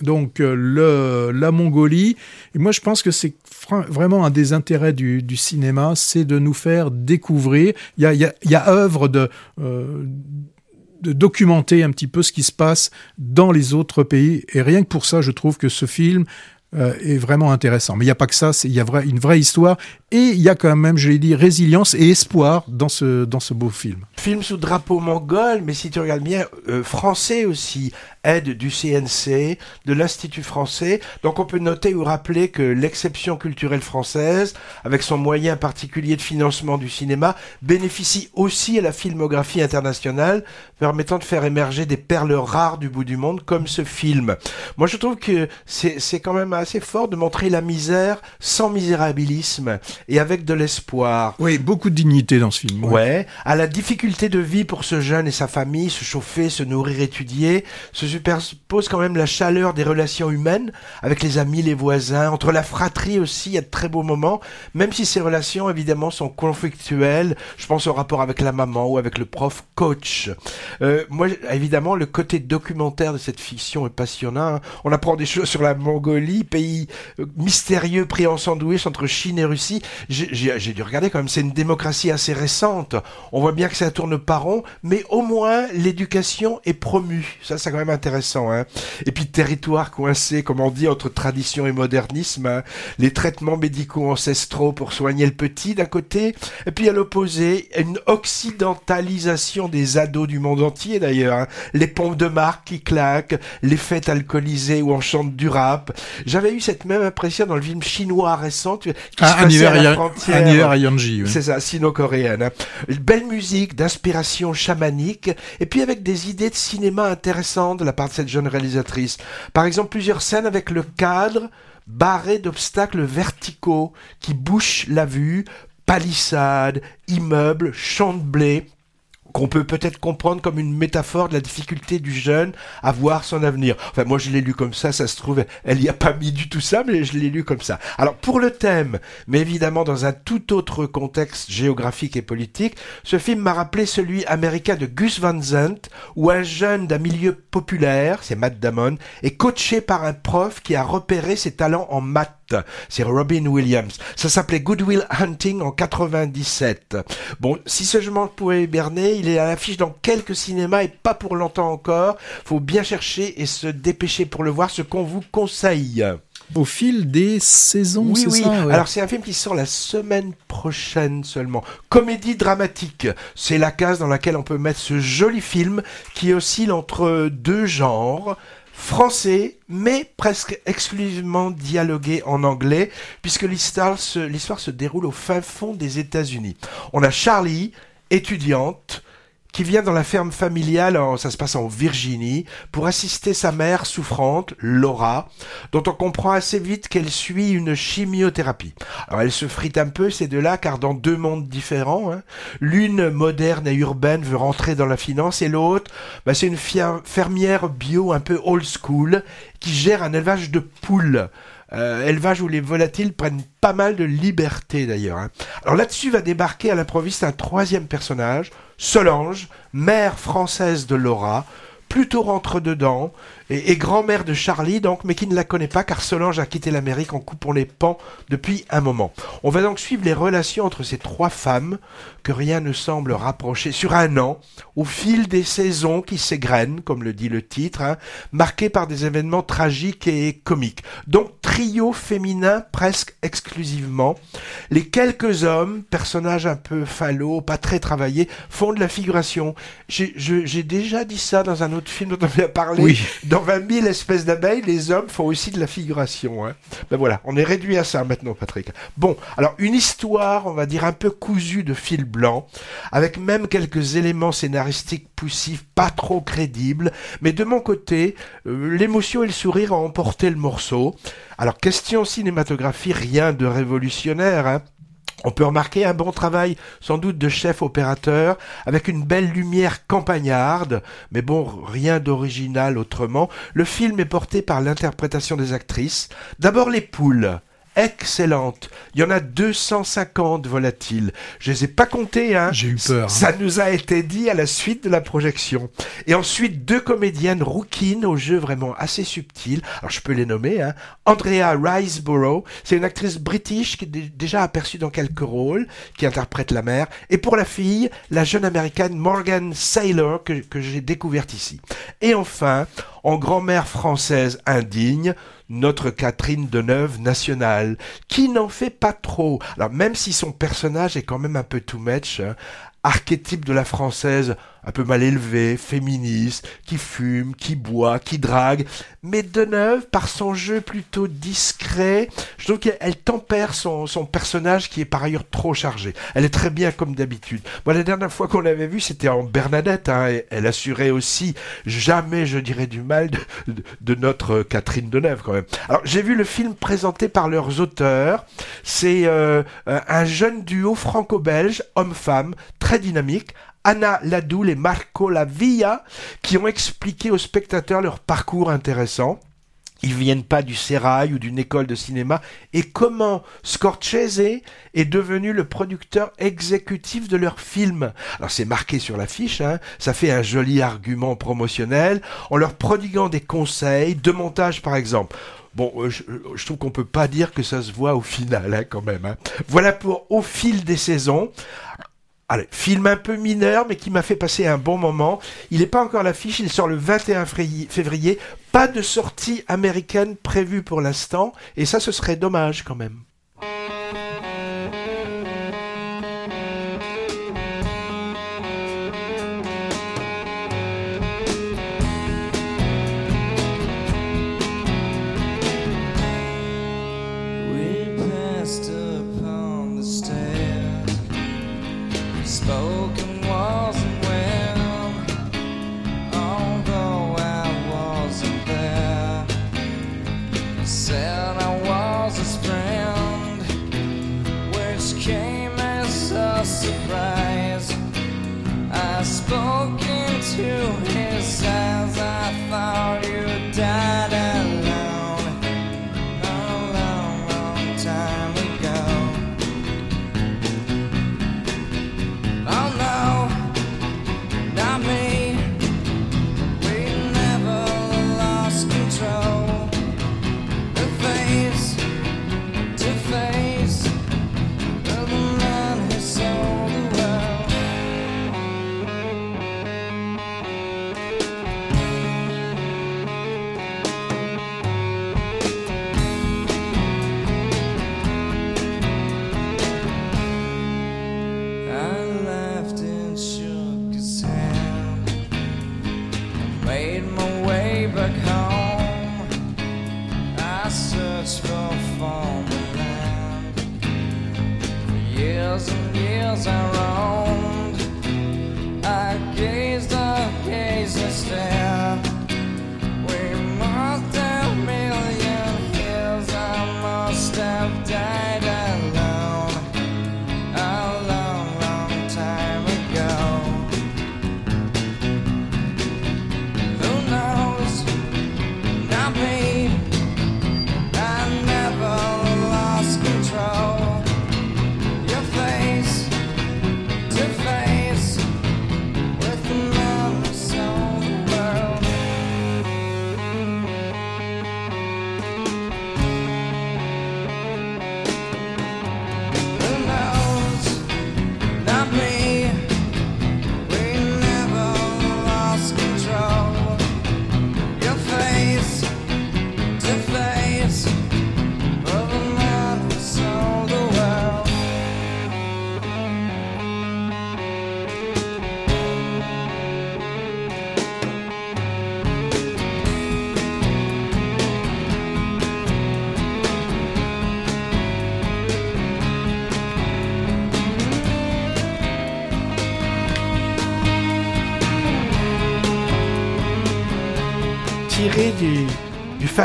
A: donc euh, la Mongolie. Et moi, je pense que c'est vraiment un des intérêts du, cinéma, c'est de nous faire découvrir. Il y a, œuvre de, de documenter un petit peu ce qui se passe dans les autres pays. Et rien que pour ça, je trouve que ce film euh, est vraiment intéressant. Mais il n'y a pas que ça, il y a vrai, une vraie histoire. Et il y a quand même, je l'ai dit, résilience et espoir dans ce, dans ce beau film.
B: Film sous drapeau mongol, mais si tu regardes bien, euh, français aussi, aide du CNC, de l'Institut français. Donc on peut noter ou rappeler que l'exception culturelle française, avec son moyen particulier de financement du cinéma, bénéficie aussi à la filmographie internationale, permettant de faire émerger des perles rares du bout du monde, comme ce film. Moi je trouve que c'est quand même assez fort de montrer la misère sans misérabilisme et avec de l'espoir.
A: Oui, beaucoup de dignité dans ce film.
B: Ouais. à la difficulté de vie pour ce jeune et sa famille, se chauffer, se nourrir, étudier, se superpose quand même la chaleur des relations humaines avec les amis, les voisins, entre la fratrie aussi, il y a de très beaux moments, même si ces relations évidemment sont conflictuelles. Je pense au rapport avec la maman ou avec le prof coach. Euh, moi, évidemment, le côté documentaire de cette fiction est passionnant. hein. On apprend des choses sur la Mongolie, pays euh, mystérieux pris en sandwich entre Chine et Russie. J'ai- dû regarder quand même, c'est une démocratie assez récente. On voit bien que ça tourne pas rond, mais au moins l'éducation est promue. Ça, c'est quand même intéressant. Hein. Et puis territoire coincé, comme on dit, entre tradition et modernisme. hein. Les traitements médicaux ancestraux pour soigner le petit d'un côté, et puis à l'opposé, une occidentalisation des ados du monde entier d'ailleurs. hein. Les pompes de marque qui claquent, les fêtes alcoolisées où on chante du rap. J'avais eu cette même impression dans le film chinois récent qui
A: Ah,
B: se
A: un hiver,
B: à la
A: à-
B: frontière.
A: un hiver à Yanji. oui.
B: C'est ça, sino-coréenne. hein. Une Belle musique, d'inspiration chamanique, et puis avec des idées de cinéma intéressantes de la part de cette jeune réalisatrice. Par exemple, plusieurs scènes avec le cadre barré d'obstacles verticaux qui bouchent la vue, palissades, immeubles, champs de blé qu'on peut peut-être comprendre comme une métaphore de la difficulté du jeune à voir son avenir. Enfin, moi, je l'ai lu comme ça, ça se trouve, elle y a pas mis du tout ça, mais je l'ai lu comme ça. Alors, pour le thème, mais évidemment dans un tout autre contexte géographique et politique, ce film m'a rappelé celui américain de Gus Van Sant, où un jeune d'un milieu populaire, c'est Matt Damon, est coaché par un prof qui a repéré ses talents en maths. C'est Robin Williams. Ça s'appelait Goodwill Hunting en 97. Bon, si ce jugement pouvait berner, il est à l'affiche dans quelques cinémas et pas pour longtemps encore. Faut bien chercher et se dépêcher pour le voir, ce qu'on vous conseille.
A: Au fil des saisons,
B: Oui,
A: c'est
B: oui.
A: ça ouais.
B: Alors c'est un film qui sort la semaine prochaine seulement. Comédie dramatique. C'est la case dans laquelle on peut mettre ce joli film qui oscille entre deux genres. Français, mais presque exclusivement dialogué en anglais, puisque l'histoire se, déroule au fin fond des États-Unis. On a Charlie, étudiante, qui vient dans la ferme familiale, ça se passe en Virginie, pour assister sa mère souffrante, Laura, dont on comprend assez vite qu'elle suit une chimiothérapie. Alors elle se frite un peu ces deux-là, car dans deux mondes différents, hein. l'une moderne et urbaine veut rentrer dans la finance, et l'autre, bah, c'est une fermière bio un peu old school, qui gère un élevage de poules. Euh, élevage où les volatiles prennent pas mal de liberté d'ailleurs. hein. Alors là-dessus va débarquer à l'improviste un troisième personnage, Solange, mère française de Laura, plutôt rentre dedans et, et grand-mère de Charlie donc, mais qui ne la connaît pas car Solange a quitté l'Amérique en coupant les pans depuis un moment. On va donc suivre les relations entre ces trois femmes que rien ne semble rapprocher sur un an au fil des saisons qui s'égrènent, comme le dit le titre, hein, marqués par des événements tragiques et comiques. Donc trio féminin presque exclusivement. Les quelques hommes, personnages un peu fallots, pas très travaillés, font de la figuration. J'ai déjà dit ça dans un autre film dont on a parlé.
A: Oui.
B: Dans 20 000 espèces d'abeilles, les hommes font aussi de la figuration. Hein. Ben voilà, on est réduit à ça maintenant, Patrick. Bon, alors une histoire, on va dire un peu cousue de fil blanc, avec même quelques éléments scénaristiques poussifs, pas trop crédibles, mais de mon côté, euh, l'émotion et le sourire ont emporté le morceau. Alors question cinématographie, rien de révolutionnaire. Hein. On peut remarquer un bon travail, sans doute de chef opérateur, avec une belle lumière campagnarde, mais bon, rien d'original autrement. Le film est porté par l'interprétation des actrices. D'abord les poules. Excellentes. Il y en a 250 volatiles. Je les ai pas comptés, hein.
A: J'ai eu peur, hein.
B: Ça nous a été dit à la suite de la projection. Et ensuite, deux comédiennes rouquines au jeu vraiment assez subtil. Alors, je peux les nommer, hein. Andrea Riseborough, c'est une actrice british qui est dé- déjà aperçue dans quelques rôles, qui interprète la mère. Et pour la fille, la jeune américaine Morgan Saylor, que, que j'ai découverte ici. Et enfin, en grand-mère française indigne, notre Catherine Deneuve nationale, qui n'en fait pas trop. Alors même si son personnage est quand même un peu too much, hein, archétype de la française un peu mal élevée, féministe, qui fume, qui boit, qui drague, mais Deneuve, par son jeu plutôt discret, je trouve qu'elle tempère son, son personnage qui est par ailleurs trop chargé. Elle est très bien comme d'habitude. Moi, la dernière fois qu'on l'avait vue, c'était en Bernadette. Hein, et elle assurait aussi jamais, je dirais, du mal de, de- de notre Catherine Deneuve quand même. Alors, j'ai vu le film présenté par leurs auteurs. C'est euh, un jeune duo franco-belge, homme-femme, très dynamique. Anna Ladoul et Marco Lavilla, qui ont expliqué aux spectateurs leur parcours intéressant. Ils viennent pas du sérail ou d'une école de cinéma. Et comment Scorsese est devenu le producteur exécutif de leur film? Alors c'est marqué sur l'affiche, hein, ça fait un joli argument promotionnel, en leur prodiguant des conseils de montage par exemple. Bon, euh, je, je trouve qu'on peut pas dire que ça se voit au final, hein, quand même. hein. Voilà pour Au fil des saisons. Allez, film un peu mineur, mais qui m'a fait passer un bon moment. Il n'est pas encore à l'affiche, il sort le 21 février- février. Pas de sortie américaine prévue pour l'instant, et ça, ce serait dommage quand même.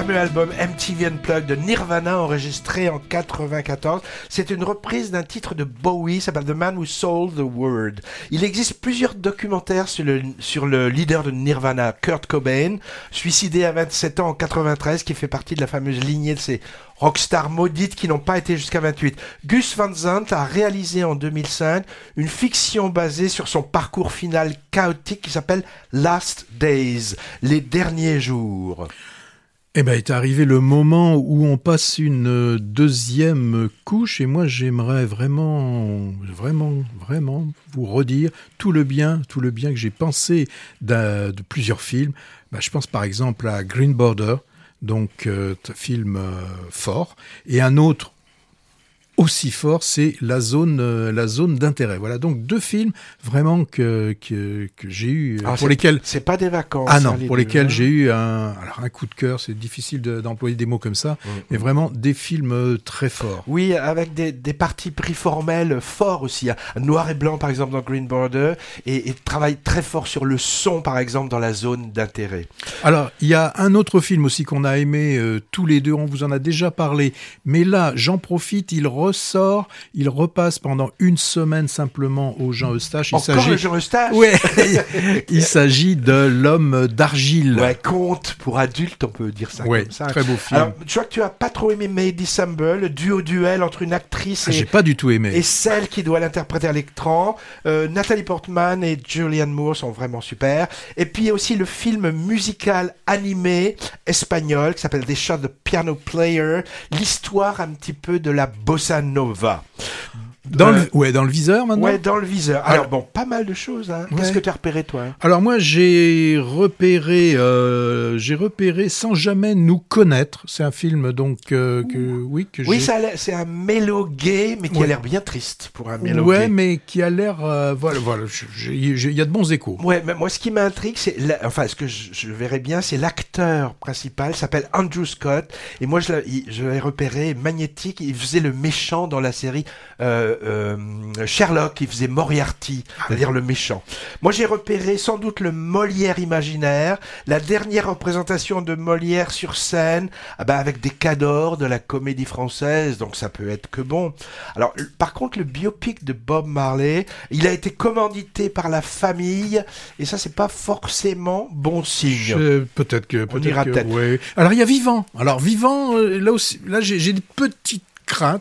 B: Fameux album MTV Unplugged de Nirvana enregistré en 94. C'est une reprise d'un titre de Bowie, s'appelle The Man Who Sold the World. Il existe plusieurs documentaires sur le, sur le leader de Nirvana, Kurt Cobain, suicidé à 27 ans en 93, qui fait partie de la fameuse lignée de ces rockstars maudites qui n'ont pas été jusqu'à 28. Gus Van Sant a réalisé en 2005 une fiction basée sur son parcours final chaotique qui s'appelle Last Days, les derniers jours.
A: Eh ben, est arrivé le moment où on passe une deuxième couche et moi j'aimerais vraiment, vraiment, vraiment vous redire tout le bien, tout le bien que j'ai pensé de plusieurs films. Ben, je pense par exemple à Green Border, donc euh, film euh, fort, et un autre aussi fort, c'est la zone, euh, la zone d'intérêt. Voilà, donc deux films vraiment que que, que j'ai eu
B: Ah,
A: pour
B: c'est-
A: lesquels
B: C'est pas des vacances.
A: ah
B: hein,
A: non, pour lesquels
B: hein.
A: j'ai eu un, alors un coup de cœur, c'est difficile de- d'employer des mots comme ça,
B: Mm.
A: mais vraiment des films euh, très forts.
B: Oui, avec des, des parties pris formels forts aussi. hein. Noir et blanc, par exemple, dans Green Border, et, et travaille très fort sur le son, par exemple, dans la zone d'intérêt.
A: Alors, il y a un autre film aussi qu'on a aimé euh, tous les deux, on vous en a déjà parlé, mais là, j'en profite, il ressort, il repasse pendant une semaine simplement au Jean Eustache. Il
B: Encore le Jean Eustache
A: ouais, il s'agit de l'homme d'argile.
B: Ouais, conte pour adultes, on peut dire ça
A: Ouais,
B: comme ça.
A: très beau film.
B: Alors, je vois que tu as pas trop aimé May December, le duo-duel entre une actrice
A: Ah,
B: et,
A: J'ai pas du tout aimé.
B: et celle qui doit l'interpréter à l'écran. Euh, Nathalie Portman et Julianne Moore sont vraiment super. Et puis il y a aussi le film musical animé espagnol qui s'appelle Des Shots de Piano Player, l'histoire un petit peu de la bossa nova.
A: Dans
B: Euh,
A: le, ouais, dans le viseur maintenant.
B: Ouais, dans le viseur. Alors,
A: Alors-
B: bon, pas mal de choses. Hein. Qu'est-ce que tu as repéré toi hein?
A: Alors moi j'ai repéré, euh, j'ai repéré sans jamais nous connaître. C'est un film donc euh, que oui que
B: Oui, c'est un mélo gay, mais qui a l'air bien triste pour un mélo
A: ouais,
B: gay.
A: mais qui a l'air euh, voilà voilà. Il y a de bons échos.
B: Ouais, mais moi, ce qui m'intrigue, c'est, enfin, ce que je, je verrais bien, c'est l'acteur principal, s'appelle Andrew Scott, et moi, je l'ai, repéré magnétique. Il faisait le méchant dans la série euh, euh, Sherlock. Il faisait Moriarty, c'est-à-dire le méchant. Moi, j'ai repéré sans doute le Molière imaginaire, la dernière représentation de Molière sur scène, ah ben, avec des cadors de la comédie française, donc ça peut être que bon. Alors, par contre, le biopic de Bob Marley, il a été commandité par la famille, et ça, c'est pas forcément bon signe.
A: Peut-être que peut-être
B: ira
A: que-
B: peut-être.
A: ouais. Alors il y a Vivant. Alors Vivant euh, là aussi là j'ai j'ai des petites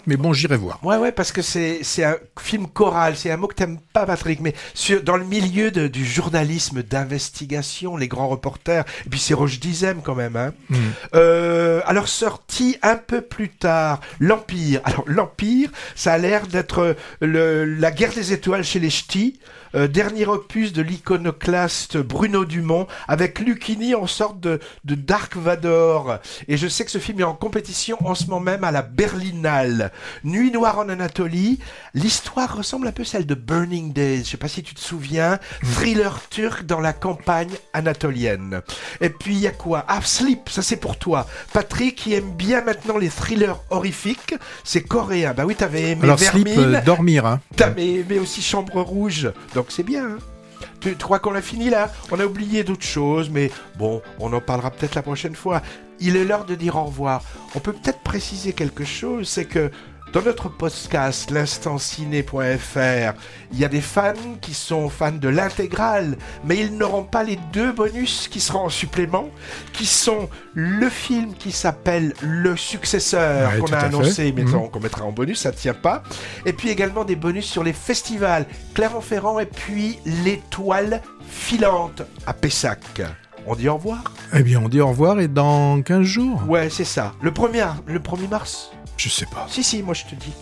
A: mais bon j'irai voir.
B: Ouais, ouais, parce que c'est, c'est un film choral, c'est un mot que t'aimes pas, Patrick, mais sur, dans le milieu de- du journalisme d'investigation, les grands reporters, et puis c'est Roche Dizem quand même, hein.
A: Hmm.
B: Euh, alors sorti un peu plus tard, l'Empire. Alors l'Empire, ça a l'air d'être le, la guerre des étoiles chez les ch'tis, euh, dernier opus de l'iconoclaste Bruno Dumont, avec Lucchini en sorte de, de Dark Vador. Et je sais que ce film est en compétition en ce moment même à la Berlinale. Nuit noire en Anatolie. L'histoire ressemble un peu à celle de Burning Days. Je sais pas si tu te souviens. Thriller turc dans la campagne anatolienne. Et puis il y a quoi? Ah, Sleep, ça c'est pour toi. Patrick qui aime bien maintenant les thrillers horrifiques, c'est coréen. Bah oui, t'avais aimé
A: Alors
B: Vermine,
A: Slip euh, dormir hein.
B: t'avais aimé aussi Chambre Rouge, donc c'est bien. hein. tu, tu crois qu'on a fini là? On a oublié d'autres choses, mais bon, on en parlera peut-être la prochaine fois. Il est l'heure de dire au revoir. On peut peut-être préciser quelque chose, c'est que dans notre podcast, l'instantciné.fr, il y a des fans qui sont fans de l'intégrale, mais ils n'auront pas les deux bonus qui seront en supplément, qui sont le film qui s'appelle Le Successeur,
A: Ouais,
B: qu'on a annoncé, mais
A: Mhm.
B: qu'on mettra en bonus, ça ne tient pas. Et puis également des bonus sur les festivals Clermont-Ferrand et puis l'étoile filante à Pessac. On dit au revoir?
A: Eh bien on dit au revoir et dans 15 jours.
B: Ouais, c'est ça. Le 1er, le 1er mars
A: Je sais pas.
B: Si, si, moi je te dis.